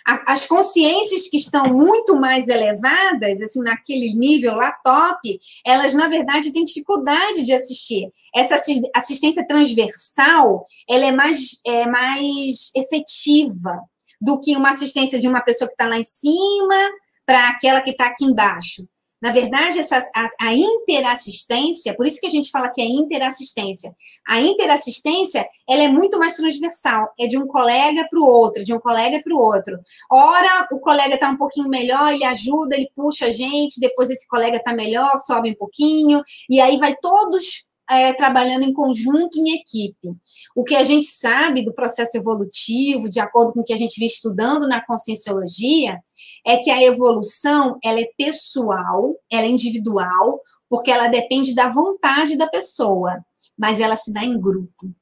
as consciências que estão muito mais elevadas, assim, naquele nível lá top, elas, na verdade, têm dificuldade de assistir. Essa assistência transversal, ela é mais, é mais efetiva do que uma assistência de uma pessoa que está lá em cima para aquela que está aqui embaixo. Na verdade, essa, a, a, interassistência, por isso que a gente fala que é interassistência. A interassistência, ela é muito mais transversal, é de um colega para o outro, de um colega para o outro. Ora, o colega está um pouquinho melhor, ele ajuda, ele puxa a gente, depois esse colega está melhor, sobe um pouquinho, e aí vai todos é, trabalhando em conjunto, em equipe. O que a gente sabe do processo evolutivo, de acordo com o que a gente vem estudando na conscienciologia, é que a evolução ela é pessoal, ela é individual, porque ela depende da vontade da pessoa, mas ela se dá em grupo.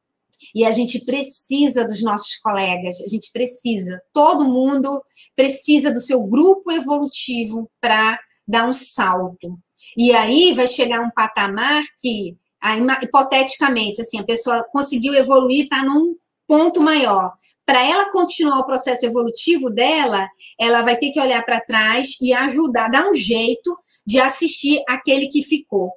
E a gente precisa dos nossos colegas, a gente precisa, todo mundo precisa do seu grupo evolutivo para dar um salto. E aí vai chegar um patamar que, hipoteticamente, assim, a pessoa conseguiu evoluir, está num ponto maior. Para ela continuar o processo evolutivo dela, ela vai ter que olhar para trás e ajudar, dar um jeito de assistir aquele que ficou.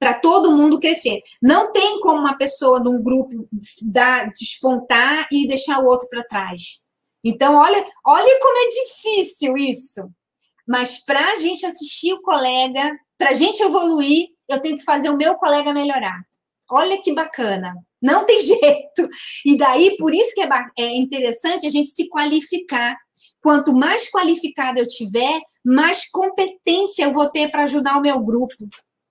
Para todo mundo crescer. Não tem como uma pessoa de um grupo dar, despontar e deixar o outro para trás. Então, olha, olha como é difícil isso. Mas para a gente assistir o colega, para a gente evoluir, eu tenho que fazer o meu colega melhorar. Olha que bacana. Não tem *laughs* jeito. E daí, por isso que é, é interessante a gente se qualificar. Quanto mais qualificada eu tiver, mais competência eu vou ter para ajudar o meu grupo.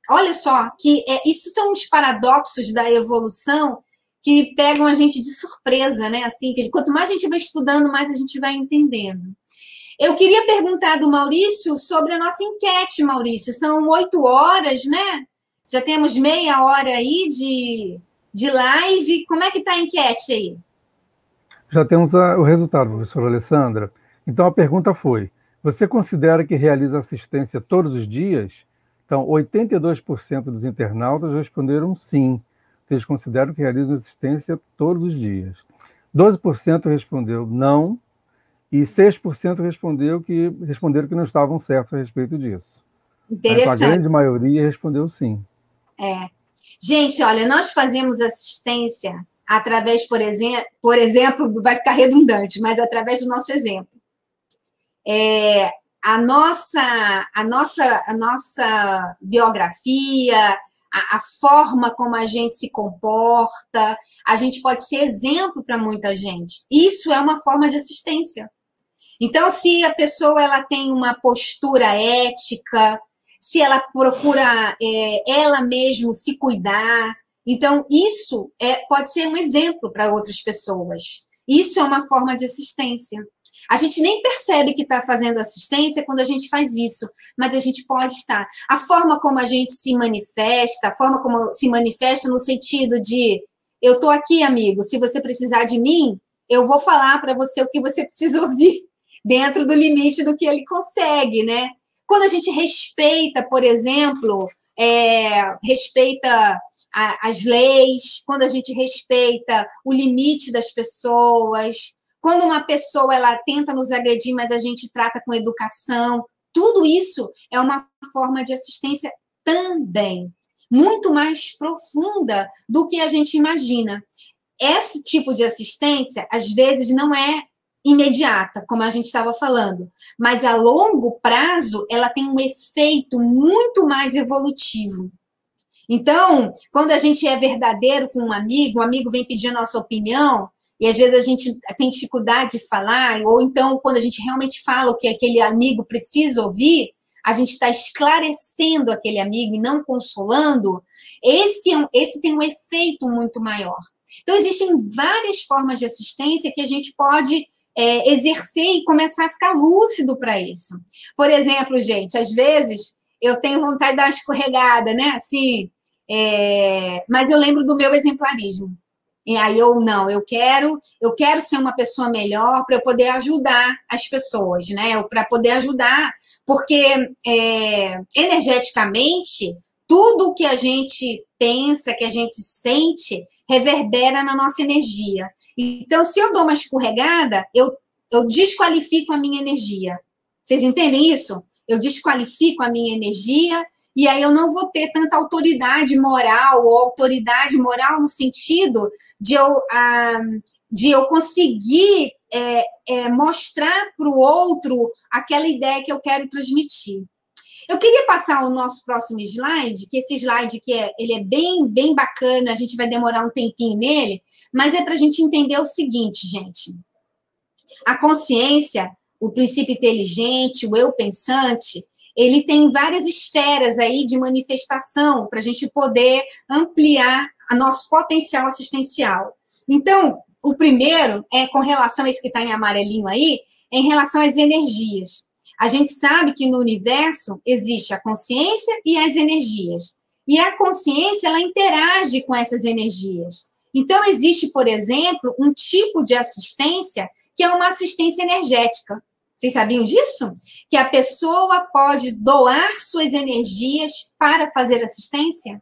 Olha só, que é, isso são os paradoxos da evolução que pegam a gente de surpresa, né? Assim, que quanto mais a gente vai estudando, mais a gente vai entendendo. Eu queria perguntar do Maurício sobre a nossa enquete, Maurício. São oito horas, né? Já temos meia hora aí de, de live. Como é que está a enquete aí? Já temos a, o resultado, professora Alessandra. Então a pergunta foi: você considera que realiza assistência todos os dias? Então, 82% dos internautas responderam sim. Eles consideram que realizam assistência todos os dias. 12% respondeu não e 6% respondeu que, responderam que não estavam certos a respeito disso. Interessante. a grande maioria respondeu sim. É. Gente, olha, nós fazemos assistência através, por exemplo, por exemplo, vai ficar redundante, mas através do nosso exemplo. É, a nossa, a nossa, a nossa biografia, a, a, forma como a gente se comporta, a gente pode ser exemplo para muita gente. Isso é uma forma de assistência. Então, se a pessoa ela tem uma postura ética, se ela procura é, ela mesma se cuidar. Então, isso é, pode ser um exemplo para outras pessoas. Isso é uma forma de assistência. A gente nem percebe que está fazendo assistência quando a gente faz isso, mas a gente pode estar. A forma como a gente se manifesta, a forma como se manifesta no sentido de eu estou aqui, amigo, se você precisar de mim, eu vou falar para você o que você precisa *laughs* ouvir, dentro do limite do que ele consegue, né? Quando a gente respeita, por exemplo, é, respeita a, as leis, quando a gente respeita o limite das pessoas, quando uma pessoa ela tenta nos agredir, mas a gente trata com educação, tudo isso é uma forma de assistência também. muito mais profunda do que a gente imagina. Esse tipo de assistência, às vezes, não é imediata, como a gente estava falando, mas a longo prazo ela tem um efeito muito mais evolutivo. Então, quando a gente é verdadeiro com um amigo, um amigo vem pedir a nossa opinião, e às vezes a gente tem dificuldade de falar, ou então quando a gente realmente fala o que aquele amigo precisa ouvir, a gente está esclarecendo aquele amigo e não consolando, esse, é esse tem um efeito muito maior. Então, existem várias formas de assistência que a gente pode é, exercer e começar a ficar lúcido para isso. Por exemplo, gente, às vezes eu tenho vontade de dar uma escorregada, né? Assim, é, mas eu lembro do meu exemplarismo. E aí eu não, eu quero, eu quero ser uma pessoa melhor para eu poder ajudar as pessoas, né? Para poder ajudar, porque é, energeticamente tudo que a gente pensa, que a gente sente, reverbera na nossa energia. Então, se eu dou uma escorregada, eu, eu desqualifico a minha energia. Vocês entendem isso? Eu desqualifico a minha energia e aí eu não vou ter tanta autoridade moral ou autoridade moral no sentido de eu, ah, de eu conseguir é, é, mostrar para o outro aquela ideia que eu quero transmitir. Eu queria passar o nosso próximo slide, que esse slide que é, ele é bem, bem bacana, a gente vai demorar um tempinho nele, mas é para a gente entender o seguinte, gente. A consciência, o princípio inteligente, o eu pensante, ele tem várias esferas aí de manifestação para a gente poder ampliar a nosso potencial assistencial. Então, o primeiro é com relação a esse que está em amarelinho aí, em relação às energias. A gente sabe que no universo existe a consciência e as energias. E a consciência, ela interage com essas energias. Então, existe, por exemplo, um tipo de assistência que é uma assistência energética. Vocês sabiam disso? Que a pessoa pode doar suas energias para fazer assistência?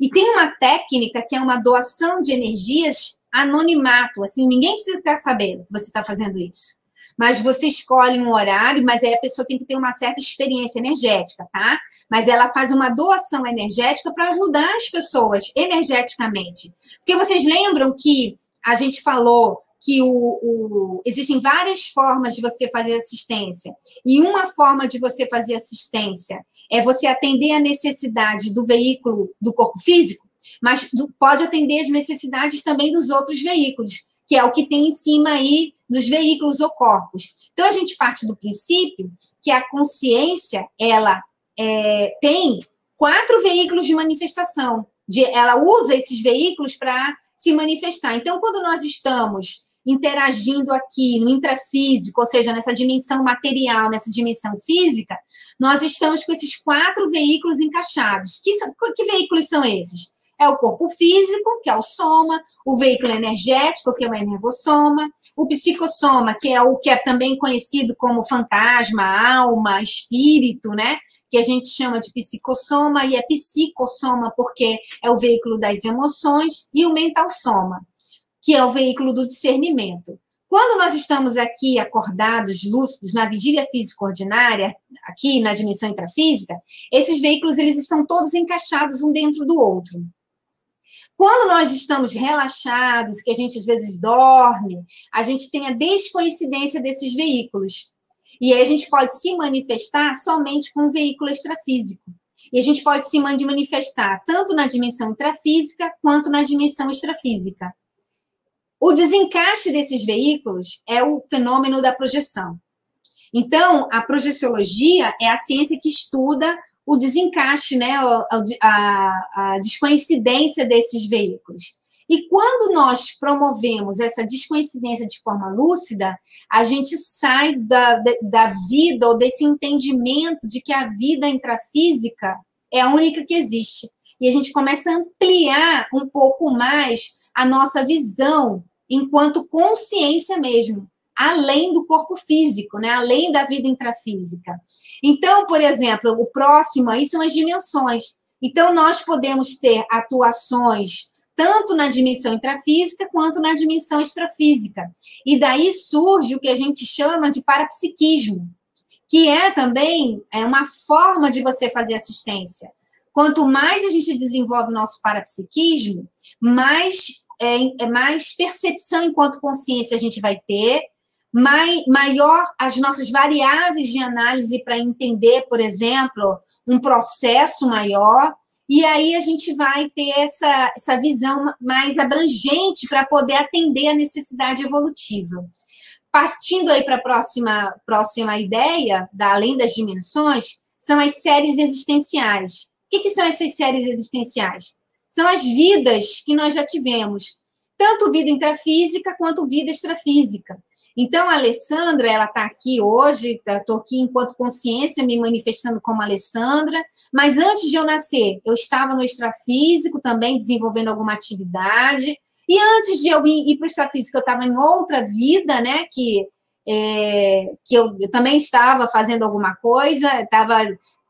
E tem uma técnica que é uma doação de energias anonimato, assim, ninguém precisa ficar sabendo que você está fazendo isso mas você escolhe um horário, mas aí a pessoa tem que ter uma certa experiência energética, tá? Mas ela faz uma doação energética para ajudar as pessoas energeticamente. Porque vocês lembram que a gente falou que o, o, existem várias formas de você fazer assistência. E uma forma de você fazer assistência é você atender a necessidade do veículo do corpo físico, mas pode atender as necessidades também dos outros veículos, que é o que tem em cima aí dos veículos ou corpos. Então, a gente parte do princípio que a consciência, ela é, tem quatro veículos de manifestação. De, ela usa esses veículos para se manifestar. Então, quando nós estamos interagindo aqui no intrafísico, ou seja, nessa dimensão material, nessa dimensão física, nós estamos com esses quatro veículos encaixados. Que, que veículos são esses? É o corpo físico, que é o soma, o veículo energético, que é o energossoma, o psicossoma, que é o que é também conhecido como fantasma, alma, espírito, né? Que a gente chama de psicossoma, e é psicossoma porque é o veículo das emoções, e o mental soma, que é o veículo do discernimento. Quando nós estamos aqui acordados, lúcidos, na vigília física ordinária, aqui na dimensão intrafísica, esses veículos eles estão todos encaixados um dentro do outro. Quando nós estamos relaxados, que a gente às vezes dorme, a gente tem a descoincidência desses veículos. E aí a gente pode se manifestar somente com um veículo extrafísico. E a gente pode se manifestar tanto na dimensão intrafísica quanto na dimensão extrafísica. O desencaixe desses veículos é o fenômeno da projeção. Então, a projeciologia é a ciência que estuda o desencaixe, né, a, a, a descoincidência desses veículos. E quando nós promovemos essa descoincidência de forma lúcida, a gente sai da, da vida ou desse entendimento de que a vida intrafísica é a única que existe. E a gente começa a ampliar um pouco mais a nossa visão enquanto consciência mesmo além do corpo físico, né? além da vida intrafísica. Então, por exemplo, o próximo aí são as dimensões. Então, nós podemos ter atuações tanto na dimensão intrafísica quanto na dimensão extrafísica. E daí surge o que a gente chama de parapsiquismo, que é também é uma forma de você fazer assistência. quanto mais a gente desenvolve o nosso parapsiquismo, mais, é, é mais percepção enquanto consciência a gente vai ter, mai, maior as nossas variáveis de análise para entender, por exemplo, um processo maior, e aí a gente vai ter essa, essa visão mais abrangente para poder atender a necessidade evolutiva. Partindo aí para a próxima, próxima ideia, da além das dimensões, são as séries existenciais. O que, que são essas séries existenciais? São as vidas que nós já tivemos, tanto vida intrafísica quanto vida extrafísica. Então, a Alessandra, ela está aqui hoje, estou aqui enquanto consciência, me manifestando como Alessandra, mas antes de eu nascer, eu estava no extrafísico também, desenvolvendo alguma atividade, e antes de eu ir para o extrafísico, eu estava em outra vida, né, que, é, que eu, eu, também estava fazendo alguma coisa, estava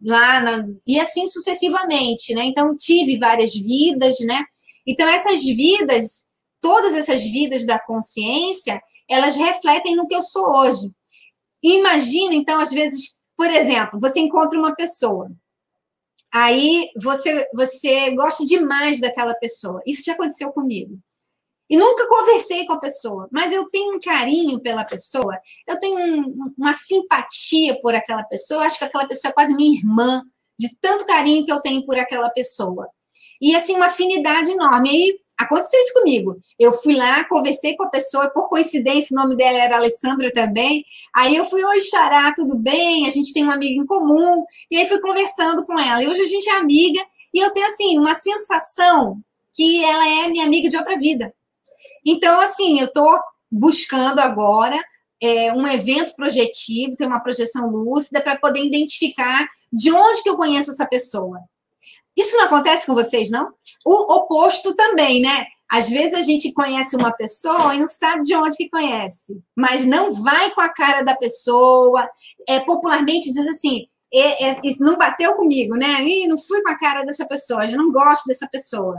lá, na, e assim sucessivamente, né, então tive várias vidas, né, então essas vidas, todas essas vidas da consciência, elas refletem no que eu sou hoje. Imagina, então, às vezes, por exemplo, você encontra uma pessoa, aí você, você gosta demais daquela pessoa. Isso já aconteceu comigo. E nunca conversei com a pessoa, mas eu tenho um carinho pela pessoa, eu tenho um, uma simpatia por aquela pessoa, acho que aquela pessoa é quase minha irmã, de tanto carinho que eu tenho por aquela pessoa. E assim, uma afinidade enorme. Aí Aconteceu isso comigo. Eu fui lá, conversei com a pessoa, por coincidência, o nome dela era Alessandra também. Aí eu fui, oi, Xará, tudo bem? A gente tem uma amiga em comum. E aí fui conversando com ela. E hoje a gente é amiga. E eu tenho, assim, uma sensação que ela é minha amiga de outra vida. Então, assim, eu estou buscando agora é, um evento projetivo, tem uma projeção lúcida, para poder identificar de onde que eu conheço essa pessoa. Isso não acontece com vocês, não? O oposto também, né? Às vezes a gente conhece uma pessoa e não sabe de onde que conhece, mas não vai com a cara da pessoa. É, popularmente diz assim: é, é, não bateu comigo, né? Ih, não fui com a cara dessa pessoa, eu não gosto dessa pessoa.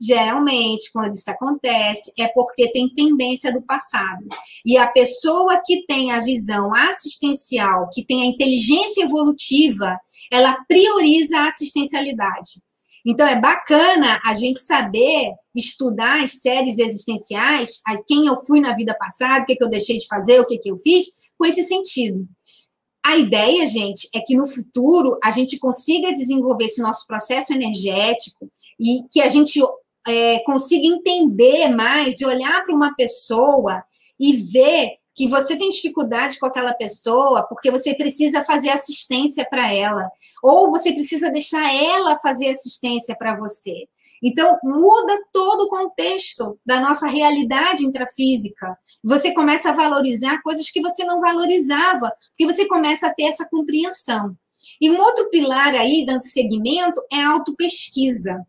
Geralmente, quando isso acontece, é porque tem pendência do passado. E a pessoa que tem a visão assistencial, que tem a inteligência evolutiva, ela prioriza a assistencialidade. Então, é bacana a gente saber estudar as séries existenciais, quem eu fui na vida passada, o que, que eu deixei de fazer, o que, que eu fiz, com esse sentido. A ideia, gente, é que no futuro a gente consiga desenvolver esse nosso processo energético e que a gente é, consiga entender mais e olhar para uma pessoa e ver que você tem dificuldade com aquela pessoa porque você precisa fazer assistência para ela, ou você precisa deixar ela fazer assistência para você. Então, muda todo o contexto da nossa realidade intrafísica. Você começa a valorizar coisas que você não valorizava, porque você começa a ter essa compreensão. E um outro pilar aí, dando segmento, é a autopesquisa.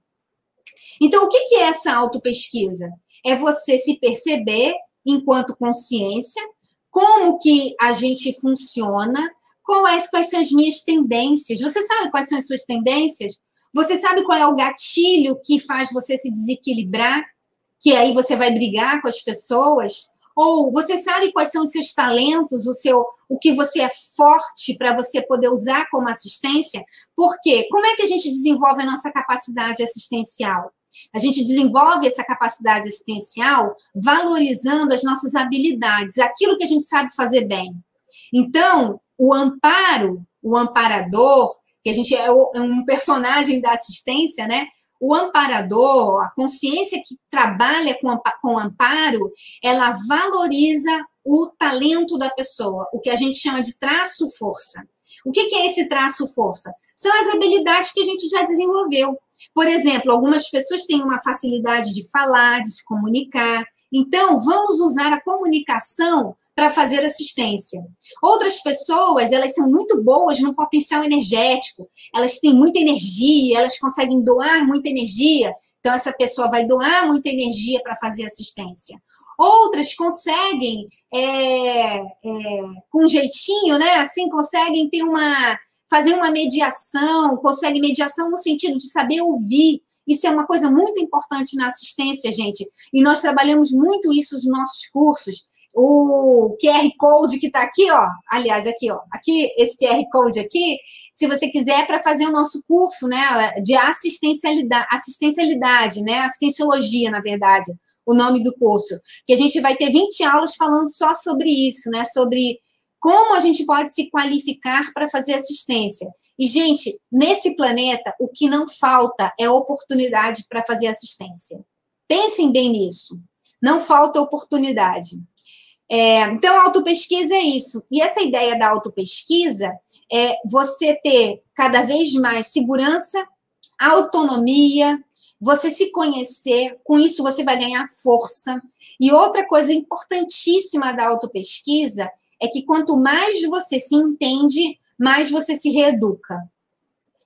Então, o que é essa autopesquisa? É você se perceber enquanto consciência, como que a gente funciona, quais, quais são as minhas tendências. Você sabe quais são as suas tendências? Você sabe qual é o gatilho que faz você se desequilibrar? Que aí você vai brigar com as pessoas? Ou você sabe quais são os seus talentos, o seu, o que você é forte para você poder usar como assistência? Por quê? Como é que a gente desenvolve a nossa capacidade assistencial? A gente desenvolve essa capacidade assistencial valorizando as nossas habilidades, aquilo que a gente sabe fazer bem. Então, o amparo, o amparador, que a gente é, é um personagem da assistência, né? O amparador, a consciência que trabalha com, com amparo, ela valoriza o talento da pessoa, o que a gente chama de traço-força. O que é esse traço-força? São as habilidades que a gente já desenvolveu. Por exemplo, algumas pessoas têm uma facilidade de falar, de se comunicar. Então, vamos usar a comunicação para fazer assistência. Outras pessoas, elas são muito boas no potencial energético, elas têm muita energia, elas conseguem doar muita energia, então essa pessoa vai doar muita energia para fazer assistência. Outras conseguem, é, é, com jeitinho, né, assim, conseguem ter uma, fazer uma mediação, consegue mediação no sentido de saber ouvir, isso é uma coisa muito importante na assistência, gente. E nós trabalhamos muito isso nos nossos cursos o QR Code que está aqui, ó. Aliás, aqui, ó. Aqui, esse QR Code aqui, se você quiser, para fazer o nosso curso, né, de assistencialidade, assistencialidade, né, assistenciologia, na verdade, o nome do curso. Que a gente vai ter 20 aulas falando só sobre isso, né, sobre como a gente pode se qualificar para fazer assistência. E, gente, nesse planeta, o que não falta é oportunidade para fazer assistência. Pensem bem nisso. Não falta oportunidade. É, então, autopesquisa é isso. E essa ideia da autopesquisa é você ter cada vez mais segurança, autonomia, você se conhecer, com isso você vai ganhar força. E outra coisa importantíssima da autopesquisa é que quanto mais você se entende, mais você se reeduca.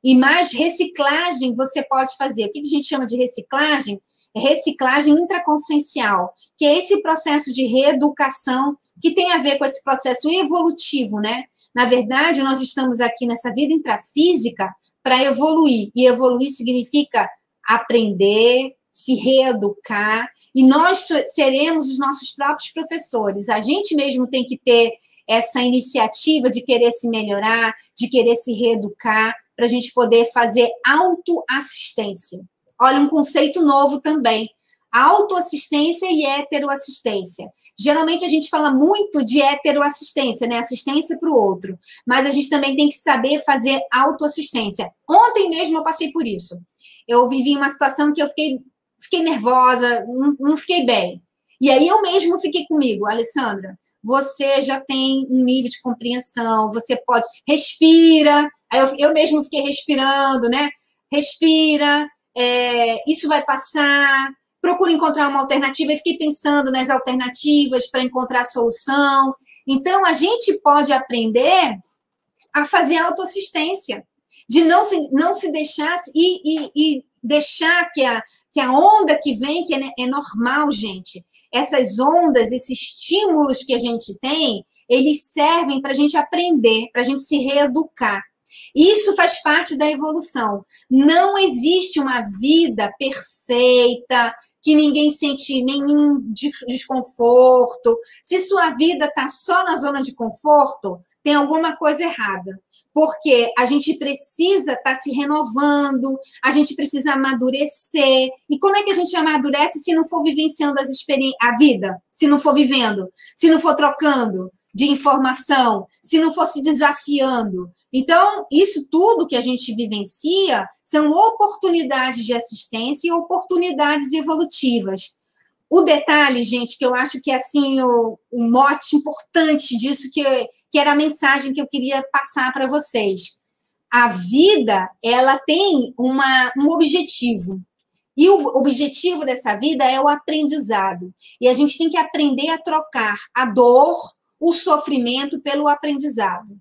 E mais reciclagem você pode fazer. O que a gente chama de reciclagem? reciclagem intraconsciencial, que é esse processo de reeducação que tem a ver com esse processo evolutivo, né? Na verdade, nós estamos aqui nessa vida intrafísica para evoluir, e evoluir significa aprender, se reeducar, e nós seremos os nossos próprios professores. A gente mesmo tem que ter essa iniciativa de querer se melhorar, de querer se reeducar, para a gente poder fazer autoassistência. Olha, um conceito novo também: autoassistência e heteroassistência. Geralmente a gente fala muito de heteroassistência, né? Assistência para o outro. Mas a gente também tem que saber fazer autoassistência. Ontem mesmo eu passei por isso. Eu vivi uma situação que eu fiquei, fiquei nervosa, não, não fiquei bem. E aí eu mesmo fiquei comigo, Alessandra, você já tem um nível de compreensão, você pode, respira. Aí eu, eu mesmo fiquei respirando, né? Respira, é, isso vai passar, procuro encontrar uma alternativa e fiquei pensando nas alternativas para encontrar a solução. Então, a gente pode aprender a fazer autoassistência, de não se, não se deixar e, e, e deixar que a, que a onda que vem, que é, é normal, gente, essas ondas, esses estímulos que a gente tem, eles servem para a gente aprender, para a gente se reeducar. Isso faz parte da evolução. Não existe uma vida perfeita, que ninguém sente nenhum desconforto. Se sua vida está só na zona de conforto, tem alguma coisa errada. Porque a gente precisa estar tá se renovando, a gente precisa amadurecer. E como é que a gente amadurece se não for vivenciando as a vida? Se não for vivendo? Se não for trocando? de informação, se não fosse desafiando. Então, isso tudo que a gente vivencia são oportunidades de assistência e oportunidades evolutivas. O detalhe, gente, que eu acho que é assim o, o mote importante disso, que, que era a mensagem que eu queria passar para vocês. A vida, ela tem uma, um objetivo. E o objetivo dessa vida é o aprendizado. E a gente tem que aprender a trocar a dor o sofrimento pelo aprendizado.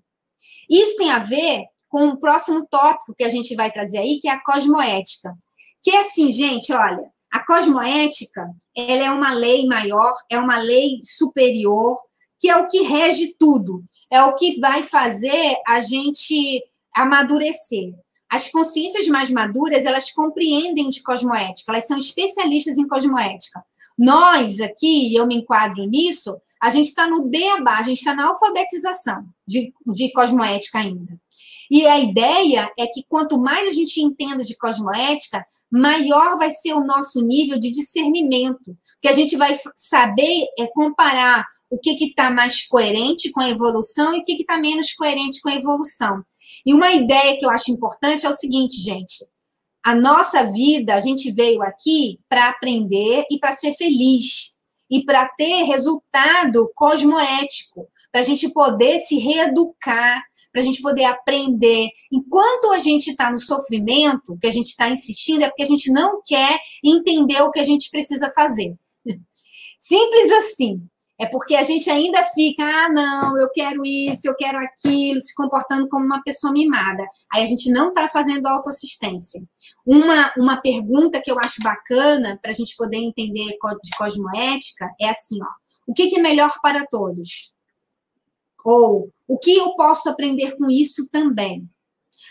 Isso tem a ver com o próximo tópico que a gente vai trazer aí, que é a cosmoética. Que é assim, gente, olha, a cosmoética, ela é uma lei maior, é uma lei superior, que é o que rege tudo, é o que vai fazer a gente amadurecer. As consciências mais maduras, elas compreendem de cosmoética, elas são especialistas em cosmoética. Nós aqui, eu me enquadro nisso, a gente está no beabá, a gente está na alfabetização de, de cosmoética ainda. E a ideia é que quanto mais a gente entenda de cosmoética, maior vai ser o nosso nível de discernimento, que a gente vai saber é, comparar o que está mais coerente com a evolução e o que está menos coerente com a evolução. E uma ideia que eu acho importante é o seguinte, gente: a nossa vida, a gente veio aqui para aprender e para ser feliz e para ter resultado cosmoético, para a gente poder se reeducar, para a gente poder aprender. Enquanto a gente está no sofrimento, que a gente está insistindo, é porque a gente não quer entender o que a gente precisa fazer. *laughs* Simples assim. É porque a gente ainda fica, ah, não, eu quero isso, eu quero aquilo, se comportando como uma pessoa mimada. Aí a gente não está fazendo autoassistência. Uma, uma pergunta que eu acho bacana para a gente poder entender de cosmoética é assim, ó. O que, que é melhor para todos? Ou o que eu posso aprender com isso também?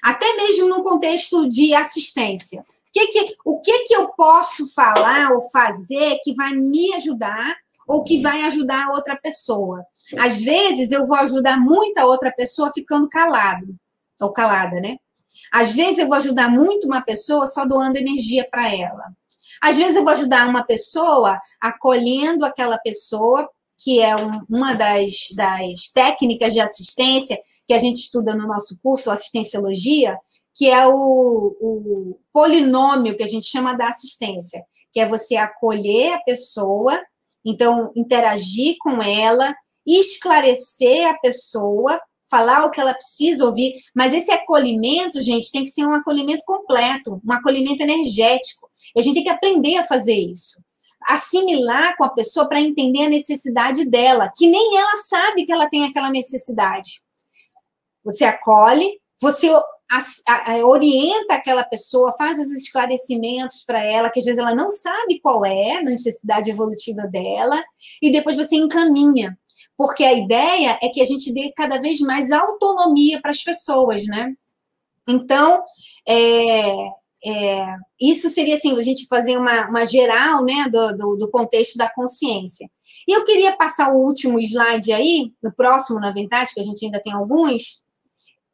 Até mesmo no contexto de assistência. O que, que, o que, que eu posso falar ou fazer que vai me ajudar ou que vai ajudar a outra pessoa. Às vezes eu vou ajudar muito a outra pessoa ficando calado ou calada, né? Às vezes eu vou ajudar muito uma pessoa só doando energia para ela. Às vezes eu vou ajudar uma pessoa acolhendo aquela pessoa, que é um, uma das, das técnicas de assistência que a gente estuda no nosso curso, assistenciologia, que é o, o polinômio que a gente chama da assistência, que é você acolher a pessoa, então interagir com ela, esclarecer a pessoa, falar o que ela precisa ouvir, mas esse acolhimento, gente, tem que ser um acolhimento completo, um acolhimento energético. E a gente tem que aprender a fazer isso. Assimilar com a pessoa para entender a necessidade dela, que nem ela sabe que ela tem aquela necessidade. Você acolhe, você a, a, orienta aquela pessoa, faz os esclarecimentos para ela, que às vezes ela não sabe qual é a necessidade evolutiva dela, e depois você encaminha. Porque a ideia é que a gente dê cada vez mais autonomia para as pessoas, né? Então, é, é, isso seria assim, a gente fazer uma, uma geral né, do, do, do, contexto da consciência. E eu queria passar o último slide aí, no próximo, na verdade, que a gente ainda tem alguns,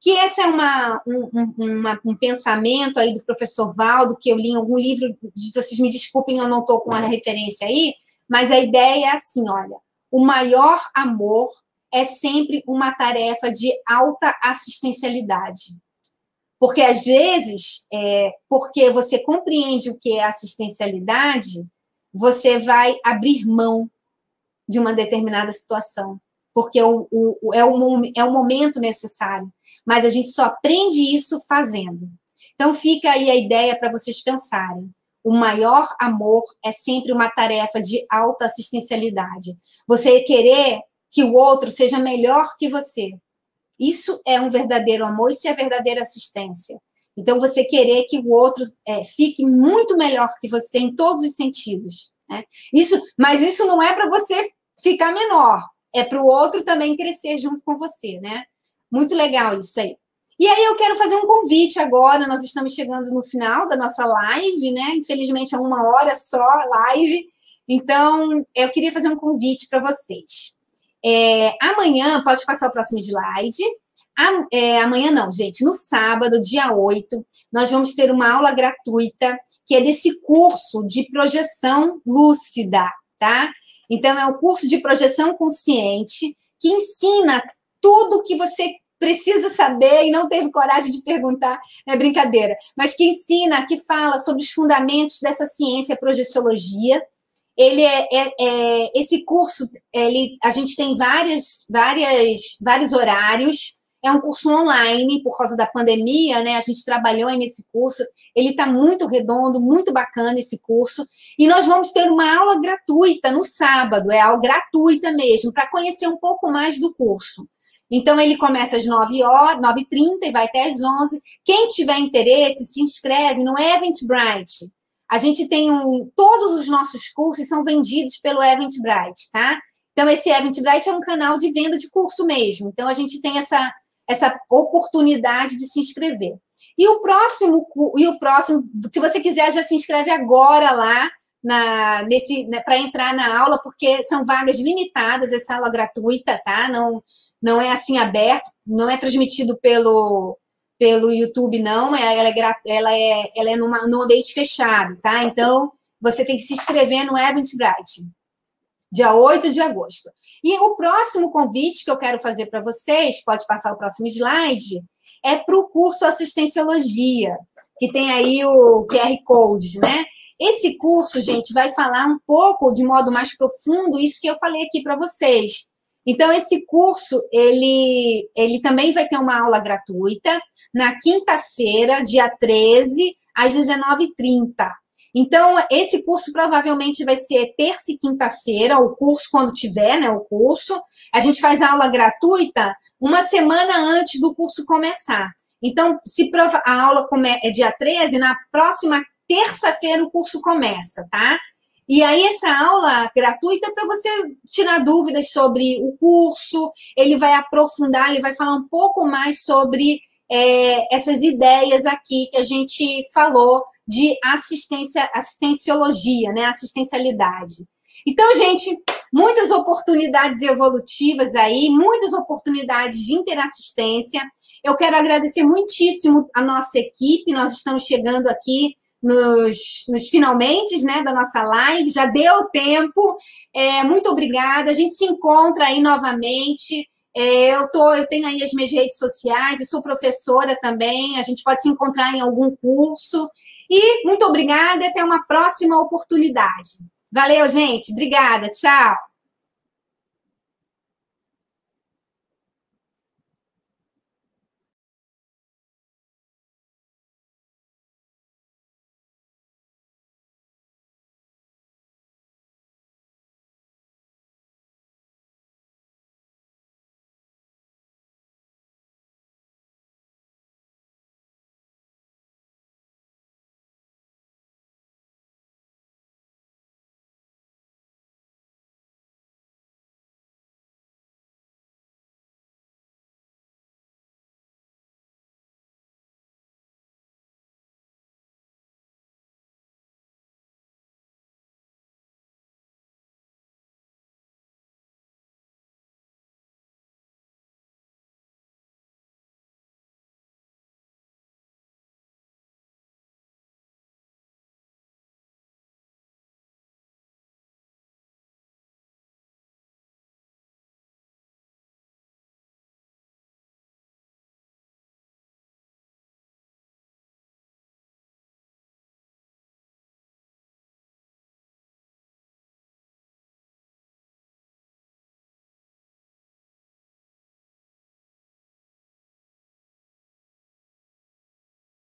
que esse é uma, um, uma, um pensamento aí do professor Valdo, que eu li em algum livro, vocês me desculpem, eu não estou com a referência aí, mas a ideia é assim, olha, o maior amor é sempre uma tarefa de alta assistencialidade. Porque, às vezes, é, porque você compreende o que é assistencialidade, você vai abrir mão de uma determinada situação, porque o, o, é, o, é o momento necessário. Mas a gente só aprende isso fazendo. Então, fica aí a ideia para vocês pensarem. O maior amor é sempre uma tarefa de alta assistencialidade. Você querer que o outro seja melhor que você, isso é um verdadeiro amor, isso é verdadeira assistência. Então, você querer que o outro é, fique muito melhor que você em todos os sentidos. Né? Isso, mas isso não é para você ficar menor, é para o outro também crescer junto com você, né? Muito legal isso aí. E aí eu quero fazer um convite agora, nós estamos chegando no final da nossa live, né? Infelizmente é uma hora só live, então eu queria fazer um convite para vocês. É, amanhã, pode passar o próximo slide. é, amanhã não, gente, no sábado, dia 8, nós vamos ter uma aula gratuita, que é desse curso de projeção lúcida, tá? Então, é um curso de projeção consciente que ensina tudo que você precisa saber e não teve coragem de perguntar, é brincadeira, mas que ensina, que fala sobre os fundamentos dessa ciência projeciologia, ele é, é, é, esse curso, ele, a gente tem várias, várias, vários horários. É um curso online por causa da pandemia, né? A gente trabalhou aí nesse curso. Ele está muito redondo, muito bacana esse curso. E nós vamos ter uma aula gratuita no sábado, é aula gratuita mesmo, para conhecer um pouco mais do curso. Então, ele começa às 9 horas, 9h30 e vai até às 11 Quem tiver interesse, se inscreve no Eventbrite. A gente tem um. Todos os nossos cursos são vendidos pelo Eventbrite, tá? Então, esse Eventbrite é um canal de venda de curso mesmo. Então, a gente tem essa, essa oportunidade de se inscrever. E o próximo, e o próximo, se você quiser, já se inscreve agora lá na, nesse, né, para entrar na aula, porque são vagas limitadas, essa aula gratuita, tá? Não, não é assim aberto, não é transmitido pelo, pelo YouTube, não, é, ela é, ela é, ela é numa, num ambiente fechado, tá? Então, você tem que se inscrever no Eventbrite, dia 8 de agosto. E o próximo convite que eu quero fazer para vocês, pode passar o próximo slide, é para o curso Assistenciologia, que tem aí o QR Code, né? Esse curso, gente, vai falar um pouco, de modo mais profundo, isso que eu falei aqui para vocês então, esse curso, ele, ele também vai ter uma aula gratuita na quinta-feira, dia 13, às 19h30. Então, esse curso provavelmente vai ser terça e quinta-feira, o curso, quando tiver, né, o curso. A gente faz a aula gratuita uma semana antes do curso começar. Então, se a aula é dia 13, na próxima terça-feira o curso começa, tá? E aí, essa aula gratuita é para você tirar dúvidas sobre o curso, ele vai aprofundar, ele vai falar um pouco mais sobre é, essas ideias aqui que a gente falou de assistência, assistenciologia, né? Assistencialidade. Então, gente, muitas oportunidades evolutivas aí, muitas oportunidades de interassistência. Eu quero agradecer muitíssimo a nossa equipe, nós estamos chegando aqui nos, nos finalmente né, da nossa live, já deu tempo. É, muito obrigada. A gente se encontra aí novamente. É, eu, tô, eu tenho aí as minhas redes sociais, eu sou professora também, a gente pode se encontrar em algum curso. E muito obrigada e até uma próxima oportunidade. Valeu, gente. Obrigada. Tchau.